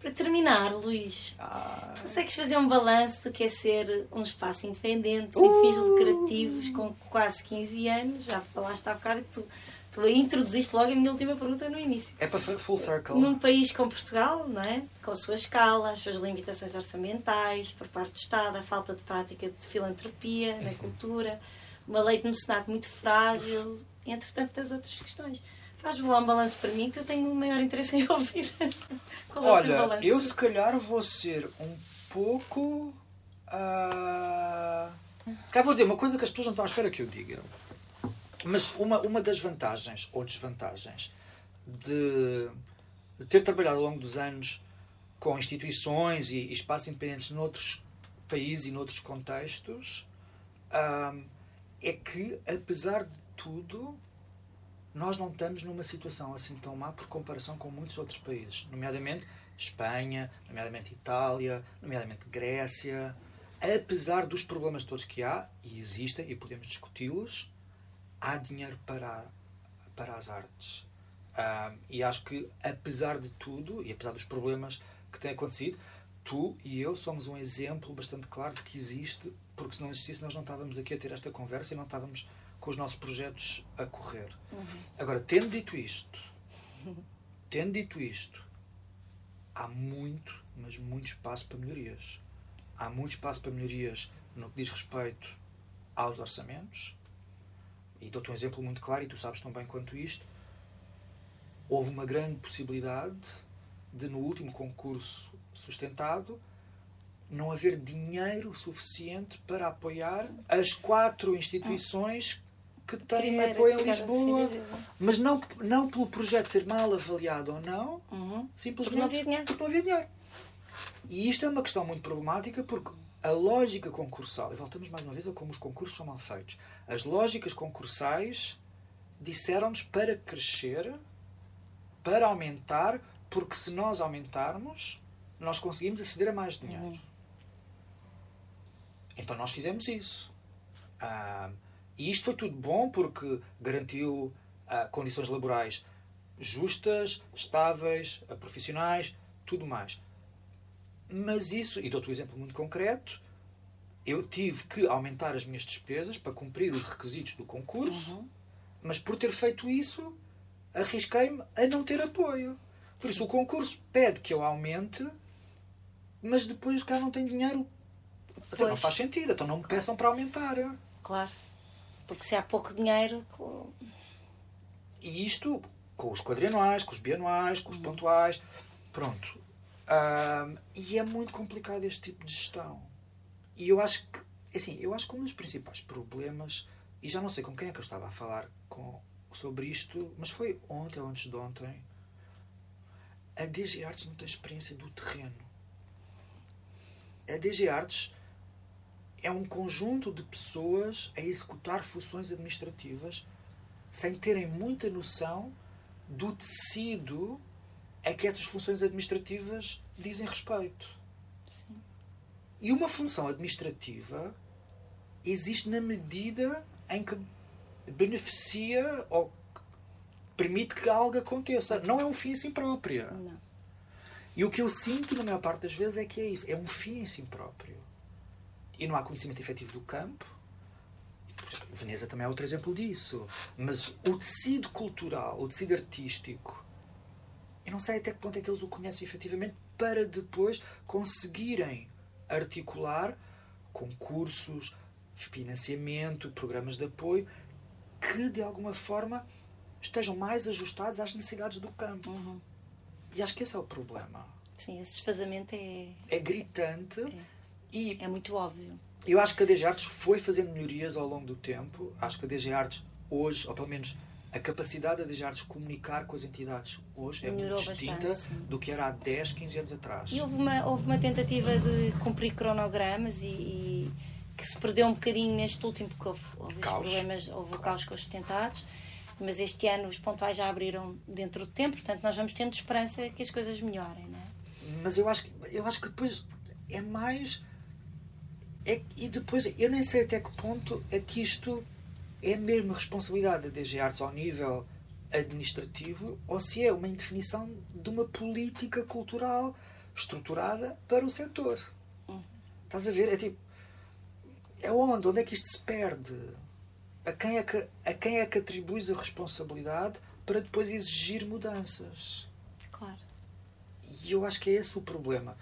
Para terminar, Luís, Ah, consegues fazer um balanço do que é ser um espaço independente, Uh! sem fins lucrativos, com quase 15 anos? Já falaste há bocado que tu, tu introduziste logo a minha última pergunta no início. é para full circle. Num país como Portugal, não é? com a sua escala, as suas limitações orçamentais, por parte do Estado, a falta de prática de filantropia na cultura, uma lei de mecenato muito frágil, entre tantas outras questões. Faz-me lá um balanço para mim, que eu tenho o maior interesse em <laughs> ouvir. Qual é o Olha, balanço? eu se calhar vou ser um pouco. ah, Se calhar vou dizer uma coisa que as pessoas não estão à espera que eu diga. Mas uma, uma das vantagens ou desvantagens de, ter trabalhado ao longo dos anos com instituições e, e espaços independentes noutros países e noutros contextos ah, é que, apesar de tudo, nós não estamos numa situação assim tão má por comparação com muitos outros países, nomeadamente Espanha, nomeadamente Itália, nomeadamente Grécia. Apesar dos problemas todos que há, e existem, e podemos discuti-los, há dinheiro para, para as artes. Ah, e acho que, apesar de tudo, e apesar dos problemas que têm acontecido, tu e eu somos um exemplo bastante claro de que existe, porque se não existisse, nós não estávamos aqui a ter esta conversa e não estávamos com os nossos projetos a correr. Agora, tendo dito isto, tendo dito isto, há muito, mas muito espaço para melhorias. Há muito espaço para melhorias no que diz respeito aos orçamentos. E dou-te um exemplo muito claro, e tu sabes tão bem quanto isto. Houve uma grande possibilidade de, no último concurso sustentado, não haver dinheiro suficiente para apoiar as quatro instituições que têm Primeiro, apoio em Lisboa. sim, sim, sim. Mas não, não pelo projeto ser mal avaliado ou não, Uhum. simplesmente Porque não havia dinheiro. porque não havia dinheiro. E isto é uma questão muito problemática porque a lógica concursal, e voltamos mais uma vez a como os concursos são mal feitos, as lógicas concursais disseram-nos para crescer, para aumentar, porque se nós aumentarmos, nós conseguimos aceder a mais dinheiro. Então nós fizemos isso. Ah, e isto foi tudo bom porque garantiu ah, condições laborais justas, estáveis, ah, profissionais, tudo mais. Mas isso, e dou-te um exemplo muito concreto, eu tive que aumentar as minhas despesas para cumprir os requisitos do concurso, mas por ter feito isso, arrisquei-me a não ter apoio. Por isso o concurso pede que eu aumente, mas depois cá não tem dinheiro. Até não faz sentido, então não me peçam para aumentar. Claro. Porque se há pouco dinheiro. E isto com os quadrianuais, com os bianuais, com os pontuais. Pronto. Ahm, e é muito complicado este tipo de gestão. E eu acho que, assim, eu acho que um dos principais problemas, e já não sei com quem é que eu estava a falar com, sobre isto, mas foi ontem ou antes de ontem, a DG Artes não tem experiência do terreno. A DG Artes é um conjunto de pessoas a executar funções administrativas sem terem muita noção do tecido a que essas funções administrativas dizem respeito. Sim. E uma função administrativa existe na medida em que beneficia ou permite que algo aconteça. Não é um fim em si próprio. Não. E o que eu sinto, na maior parte das vezes, é que é isso. É um fim em si próprio. E não há conhecimento efetivo do campo. Exemplo, Veneza também é outro exemplo disso. Mas o tecido cultural, o tecido artístico, eu não sei até que ponto é que eles o conhecem efetivamente para depois conseguirem articular concursos, financiamento, programas de apoio que de alguma forma estejam mais ajustados às necessidades do campo. Uhum. E acho que esse é o problema. Sim, esse desfazamento é, É gritante e é muito óbvio. eu acho que a DG Artes foi fazendo melhorias ao longo do tempo. Acho que a DG Artes hoje, ou pelo menos a capacidade da DG Artes comunicar com as entidades hoje é Melhorou muito distinta bastante, do que era há 10, 15 anos atrás. E houve uma, houve uma tentativa de cumprir cronogramas e, e que se perdeu um bocadinho neste último, porque houve, houve problemas, houve o caos com os sustentados, mas este ano os pontuais já abriram dentro do tempo, portanto nós vamos tendo esperança que as coisas melhorem, não é? Mas eu acho, que- eu acho que depois é mais. É, e depois eu nem sei até que ponto é que isto é mesmo responsabilidade da DG Artes ao nível administrativo ou se é uma indefinição de uma política cultural estruturada para o setor. Estás a ver? É tipo. É onde? Onde é que isto se perde? A quem é que, a quem é que atribuis a responsabilidade para depois exigir mudanças? Claro. E eu acho que é esse o problema.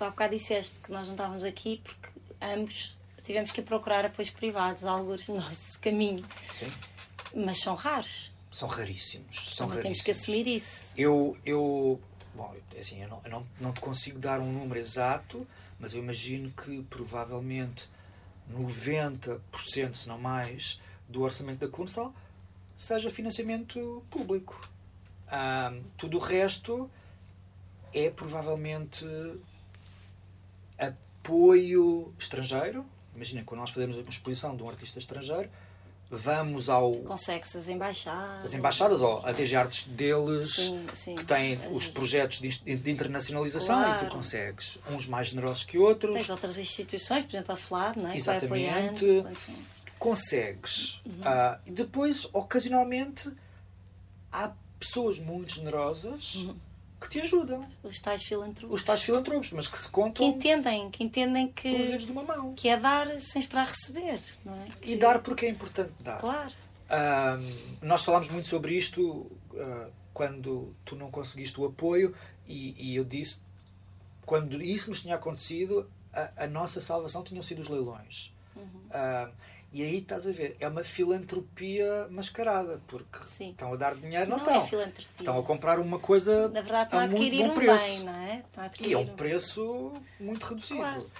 Tu há bocado disseste que nós não estávamos aqui porque ambos tivemos que ir procurar apoios privados, alguns no <laughs> nosso caminho, Sim. mas são raros. São raríssimos. São Também temos raríssimos. que assumir isso. Eu, eu, bom, assim, eu, não, eu não, não te consigo dar um número exato, mas eu imagino que provavelmente 90%, se não mais, do orçamento da Cursal seja financiamento público. Tudo o resto é provavelmente apoio estrangeiro. Imaginem, quando nós fazemos uma exposição de um artista estrangeiro, vamos ao, Consegue-se as embaixadas. as embaixadas ou a DG Artes deles Sim, sim. que têm As- os projetos de, internacionalização e Claro. tu consegues uns mais generosos que outros Tens outras instituições, por exemplo, a FLAD, não é? que vai Exatamente. apoiando. consegues Uhum. Ah, e depois ocasionalmente há pessoas muito generosas Uhum. Que te ajudam Os tais filantropos. os tais filantropos mas que se Que contam entendem, que entendem pelos dedos que, de uma mão que é dar sem esperar receber, não é? e Que- dar porque é importante dar Claro. Ahm, nós falámos muito sobre isto ah, quando tu não conseguiste o apoio e, e eu disse quando isso nos tinha acontecido a, a nossa salvação tinham sido os leilões Uhum. Ahm, e aí estás a ver é uma filantropia mascarada porque Sim. estão a dar dinheiro não, Não estão é filantropia. estão a comprar uma coisa Na verdade, estão a muito adquirir um preço. bem, não é? Estão a adquirir E é um um- preço muito reduzido. Claro.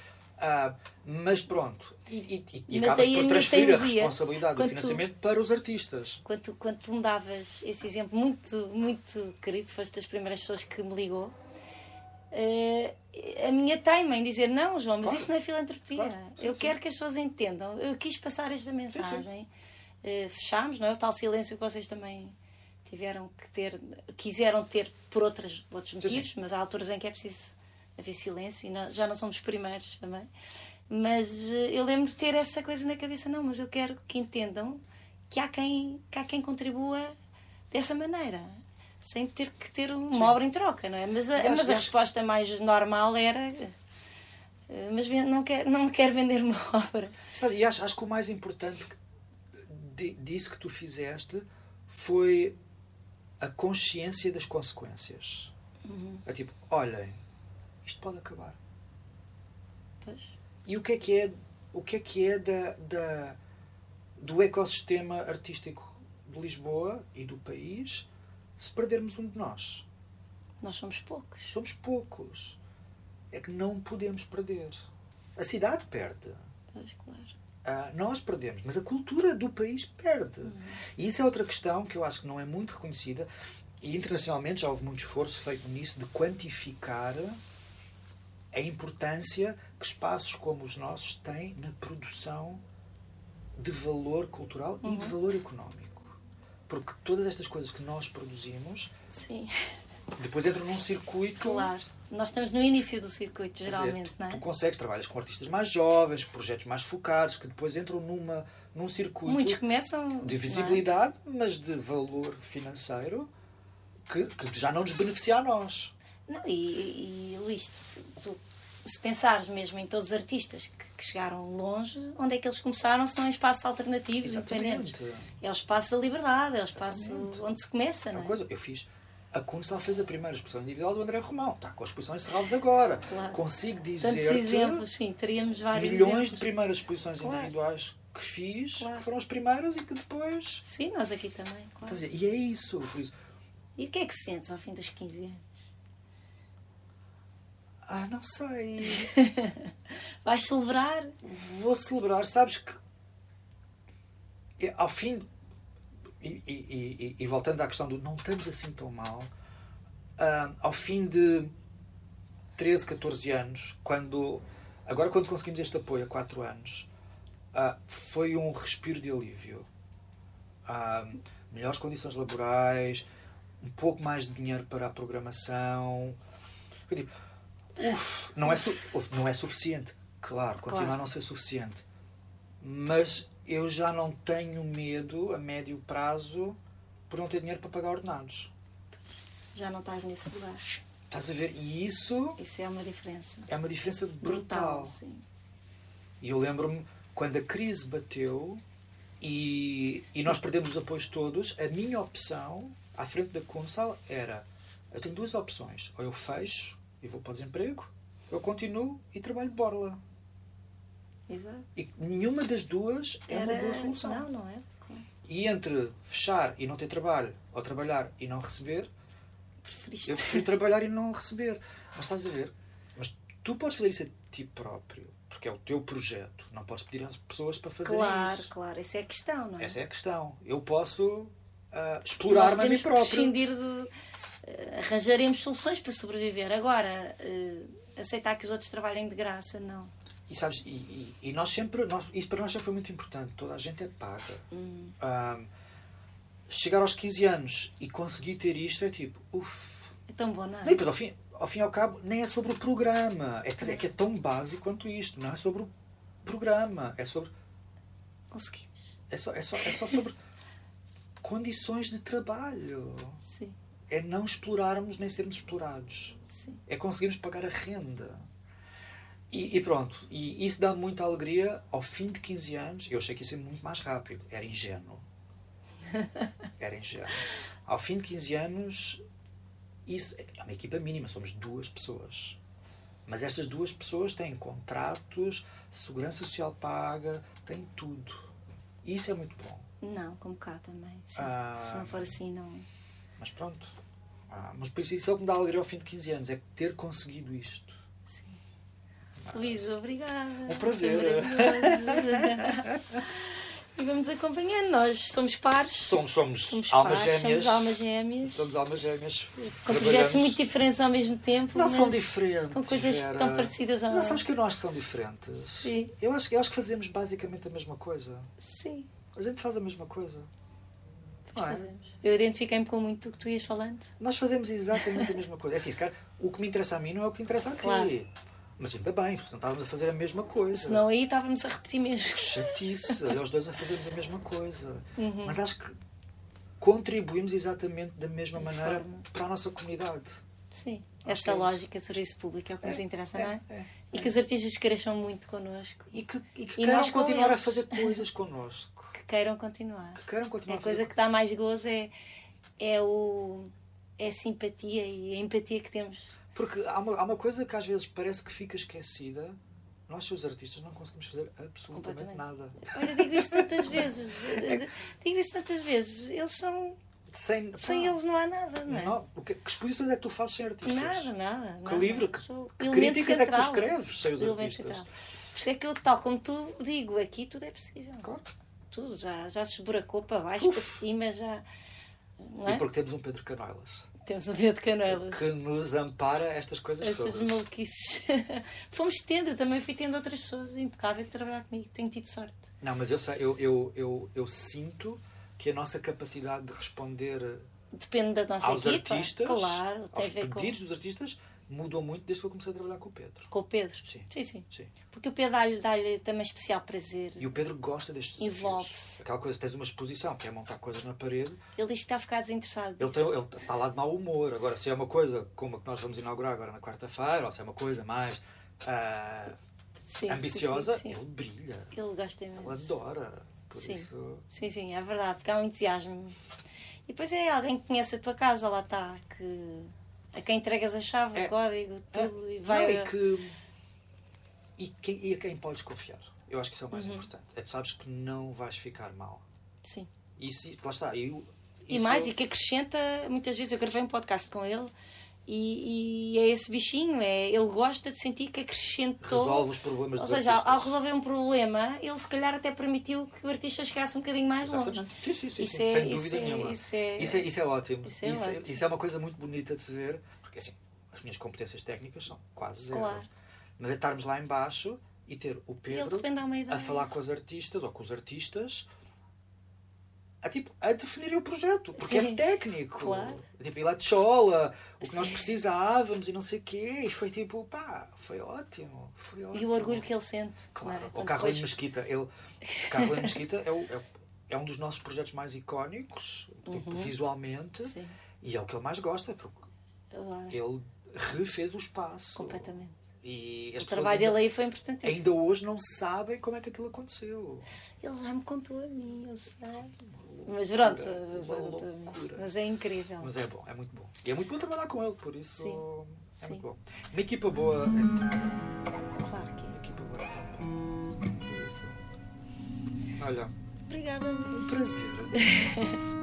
Ah, mas pronto. E, e, e Mas acabas a por transferir a responsabilidade do Quando tu- financiamento para os artistas. Quando, tu- quando tu me davas esse exemplo muito, muito querido, foste das primeiras pessoas que me ligou, eh, a minha teima em dizer não, João, mas Claro. isso não é filantropia. Claro. Sim, Eu sim. quero que as pessoas entendam. Eu quis passar esta mensagem. Eh, fechámos, não é? O tal silêncio que vocês também tiveram que ter, quiseram ter por outras, outros motivos, mas há alturas em que é preciso haver silêncio e não- já não somos os primeiros também. Mas eh, eu lembro de ter essa coisa na cabeça, não, mas eu quero que entendam que há quem, que há quem contribua dessa maneira, sem ter que ter uma obra em troca, não é? Mas a, acho- mas a acho- resposta mais normal era. eh, Mas não quero, não quero vender uma <laughs> obra. Sabe, e acho, acho que o mais importante disso que tu fizeste foi a consciência das consequências. É tipo, olhem, isto pode acabar. Pois. E o que é que é, o que é, que é da, da, do ecossistema artístico de Lisboa e do país se perdermos um de nós? Nós somos poucos. Somos poucos. É que não podemos perder. A cidade perde. Pois, claro. Ah, nós perdemos, mas a cultura do país perde. E isso é outra questão que eu acho que não é muito reconhecida. E internacionalmente já houve muito esforço feito nisso de quantificar a importância que espaços como os nossos têm na produção de valor cultural e de valor económico. Porque todas estas coisas que nós produzimos Sim, depois entram num circuito. claro. Nós estamos no início do circuito, Quer dizer, geralmente, tu, não é? tu consegues, trabalhas com artistas mais jovens, projetos mais focados, que depois entram numa, num circuito Muitos começam. de não é? visibilidade, mas de valor financeiro que, que já não nos beneficia a nós. Não, e, e Luís, tu, se pensares mesmo em todos os artistas que, que chegaram longe, onde é que eles começaram? São em espaços alternativos, Exatamente. independentes. É o espaço da liberdade, é o espaço Exatamente. onde se começa, É não é? coisa, eu fiz. A Kunstal fez a primeira exposição individual do André Romão. Está com a exposição encerrados agora. Claro. Consigo Tantos dizer exemplos, sim, teríamos vários milhões exemplos. de primeiras exposições Claro. individuais que fiz, Claro. que foram as primeiras e que depois. Sim, nós aqui também, claro. Ver? E é isso. Isso E o que é que sentes ao fim dos 15 anos? Ah, não sei. <laughs> Vais celebrar? vou celebrar, sabes que é, ao fim, e, e, e, e voltando à questão do não estamos assim tão mal, ah, ao fim de 13, 14 anos, quando agora quando conseguimos este apoio há 4 anos, ah, foi um respiro de alívio. Ah, melhores condições laborais, um pouco mais de dinheiro para a programação. Foi tipo, uf, não, é uf, não é suficiente. Claro, continua Claro. a não ser suficiente. Mas eu já não tenho medo a médio prazo por não ter dinheiro para pagar ordenados. Já não estás nesse lugar. Estás a ver? E isso Isso é uma diferença. é uma diferença brutal. Brutal, sim. E eu lembro-me quando a crise bateu e, e nós perdemos os apoios todos, a minha opção à frente da Consal era: eu tenho duas opções. Ou eu fecho e vou para o desemprego, eu continuo e trabalho de borla. Exato. E nenhuma das duas é uma boa solução. Não, não é? Claro. E entre fechar e não ter trabalho, ou trabalhar e não receber, Preferiste. eu prefiro trabalhar e não receber. Mas estás a ver? Mas tu podes fazer isso a ti próprio, porque é o teu projeto. Não podes pedir às pessoas para fazerem Claro, isso. claro. Essa é a questão, não é? Essa é a questão. Eu posso Nós explorar-me a mim próprio. prescindir de. Arranjaremos soluções para sobreviver. Agora, eh, aceitar que os outros trabalhem de graça, não. E sabes, e, e, e nós sempre, nós, isso para nós já foi muito importante. Toda a gente é paga. Ah, chegar aos 15 anos e conseguir ter isto é tipo, uff. É tão bom, não E é? depois, ao fim, ao fim e ao cabo, nem é sobre o programa. É, é que é tão básico quanto isto. Não é sobre o programa. É sobre. Conseguimos. É só, é só, é só sobre <laughs> condições de trabalho. Sim, É não explorarmos nem sermos explorados. sim. é conseguirmos pagar a renda. E, e pronto, e isso dá muita alegria ao fim de 15 anos. Eu achei que ia ser muito mais rápido, era ingênuo. <laughs> Era ingênuo. Ao fim de 15 anos, isso é uma equipa mínima, somos duas pessoas. Mas estas duas pessoas têm contratos, segurança social paga, têm tudo. Isso é muito bom. Não, como cá também. Sim. Ah. Se não for assim, não. Mas pronto. Ah, mas por isso, isso é o que me dá alegria ao fim de 15 anos, é ter conseguido isto. Sim. Luís, obrigada. Um prazer. E vamos acompanhando. Nós somos pares. Somos, somos, Somos almas pares, gêmeas. Somos almas gêmeas. Somos almas gêmeas. com projetos muito diferentes ao mesmo tempo. Não são diferentes. Com coisas Vera. tão parecidas ao Não, sabes que eu não acho que são diferentes. Sim. Eu acho, eu acho que fazemos basicamente a mesma coisa. Sim, A gente faz a mesma coisa. É? fazemos. Eu identifiquei-me com muito o que tu ias falando. Nós fazemos exatamente a <laughs> mesma coisa. É assim, se calhar, o que me interessa a mim não é o que interessa a ti. Claro. Mas ainda bem, porque senão estávamos a fazer a mesma coisa. Senão aí estávamos a repetir mesmo. chatice, <laughs> olha, os dois a fazermos a mesma coisa. Uhum. Mas acho que contribuímos exatamente da mesma De maneira forma. para a nossa comunidade. Sim, Acho essa que é lógica de serviço público é o que nos É, interessa, é, não é? é, E que os artistas cresçam muito connosco, E que, e que E queiram continuar a fazer <laughs> coisas connosco. Que queiram continuar. Que queiram continuar É a coisa que dá mais gozo é, é, o, é a simpatia e a empatia que temos. Porque há uma, há uma coisa que às vezes parece que fica esquecida. Nós, os artistas, não conseguimos fazer absolutamente nada. Olha, digo isso tantas <laughs> vezes. Digo isso tantas vezes. Eles são. Sem, Sem pá, eles não há nada, não é? não, que, que exposições é que tu fazes sem artistas? Nada, nada. Que nada. livro, que, que críticas é que tu central. escreves sem os artistas? central. Por isso é que eu, tal como tu digo, aqui tudo é possível. Claro. Tudo, já, já se esburacou para baixo, Uf. para cima, já. Não E é? porque temos um Pedro Canoelas Temos um medo de canelas. que nos ampara estas coisas Essas todas. maluquices. <laughs> Fomos tendo, eu também fui tendo outras pessoas impecáveis de trabalhar comigo. Tenho tido sorte. Não, mas eu, sei, eu, eu, eu, eu sinto que a nossa capacidade de responder Depende da nossa aos equipa. artistas, Claro, tem a aos ver com, pedidos dos artistas, mudou muito desde que eu comecei a trabalhar com o Pedro. com o Pedro. Sim. sim. sim. Sim. Porque o Pedro dá-lhe dá também especial prazer. E o Pedro gosta destes. Envolve-se. Aquela coisa, tens uma exposição que é montar coisas na parede, Ele diz que está a ficar desinteressado. ele, tem, ele está lá de mau humor. Agora, se é uma coisa como a que nós vamos inaugurar agora na quarta-feira, ou se é uma coisa mais ah, Sim, ambiciosa, sim, ele brilha. Ele gosta Ele mesmo. adora. Por Sim. isso. Sim, sim, é verdade, porque há um entusiasmo. E depois é alguém que conhece a tua casa, lá está, que a quem entregas a chave, É. o código, tudo, É, e vai. Não, e, que, e, quem- e a quem podes confiar. Eu acho que isso é o Uhum. mais importante. É tu sabes que não vais ficar mal. Sim. Isso, lá está. Eu, E mais, e que acrescenta, muitas vezes, eu gravei um podcast com ele E, e é esse bichinho, é, ele gosta de sentir que acrescentou. Resolve os problemas Ou seja, artistas. ao resolver um problema, ele se calhar até permitiu que o artista chegasse um bocadinho mais longe. Exatamente. Sim, sim, sim, Isso sim, é- sem isso dúvida é- nenhuma. isso é- isso, é, isso é ótimo. isso é isso, ótimo. isso é uma coisa muito bonita de se ver, porque assim, as minhas competências técnicas são quase zero. Claro. Mas é estarmos lá em baixo e ter o Pedro a falar com os artistas ou com os artistas a, tipo, a definirem o projeto, porque Sim, é técnico. claro. Tipo, ir lá de chola, o que nós precisávamos e não sei o quê. E foi tipo, pá, foi ótimo. Foi ótimo. E o orgulho que ele sente. não Claro, é? o Carlin depois- Mesquita, ele, o Carlin Mesquita é, o- é, é um dos nossos projetos mais icónicos, tipo, visualmente, Uhum. Sim. e é o que ele mais gosta, porque Adoro. ele refez o espaço. Completamente. E O trabalho dele aí foi importantíssimo. ainda hoje não sabem como é que aquilo aconteceu. Ele já me contou a mim, eu sei. Mas pronto, mas, uma loucura. mas é incrível. Mas é bom, é muito bom. E é muito bom trabalhar com ele, por isso Sim, é sim. muito bom. Uma equipa boa é tudo. Claro que Uma é. equipa boa é tudo. Isso. Olha, Obrigada, um mesmo. prazer. <laughs>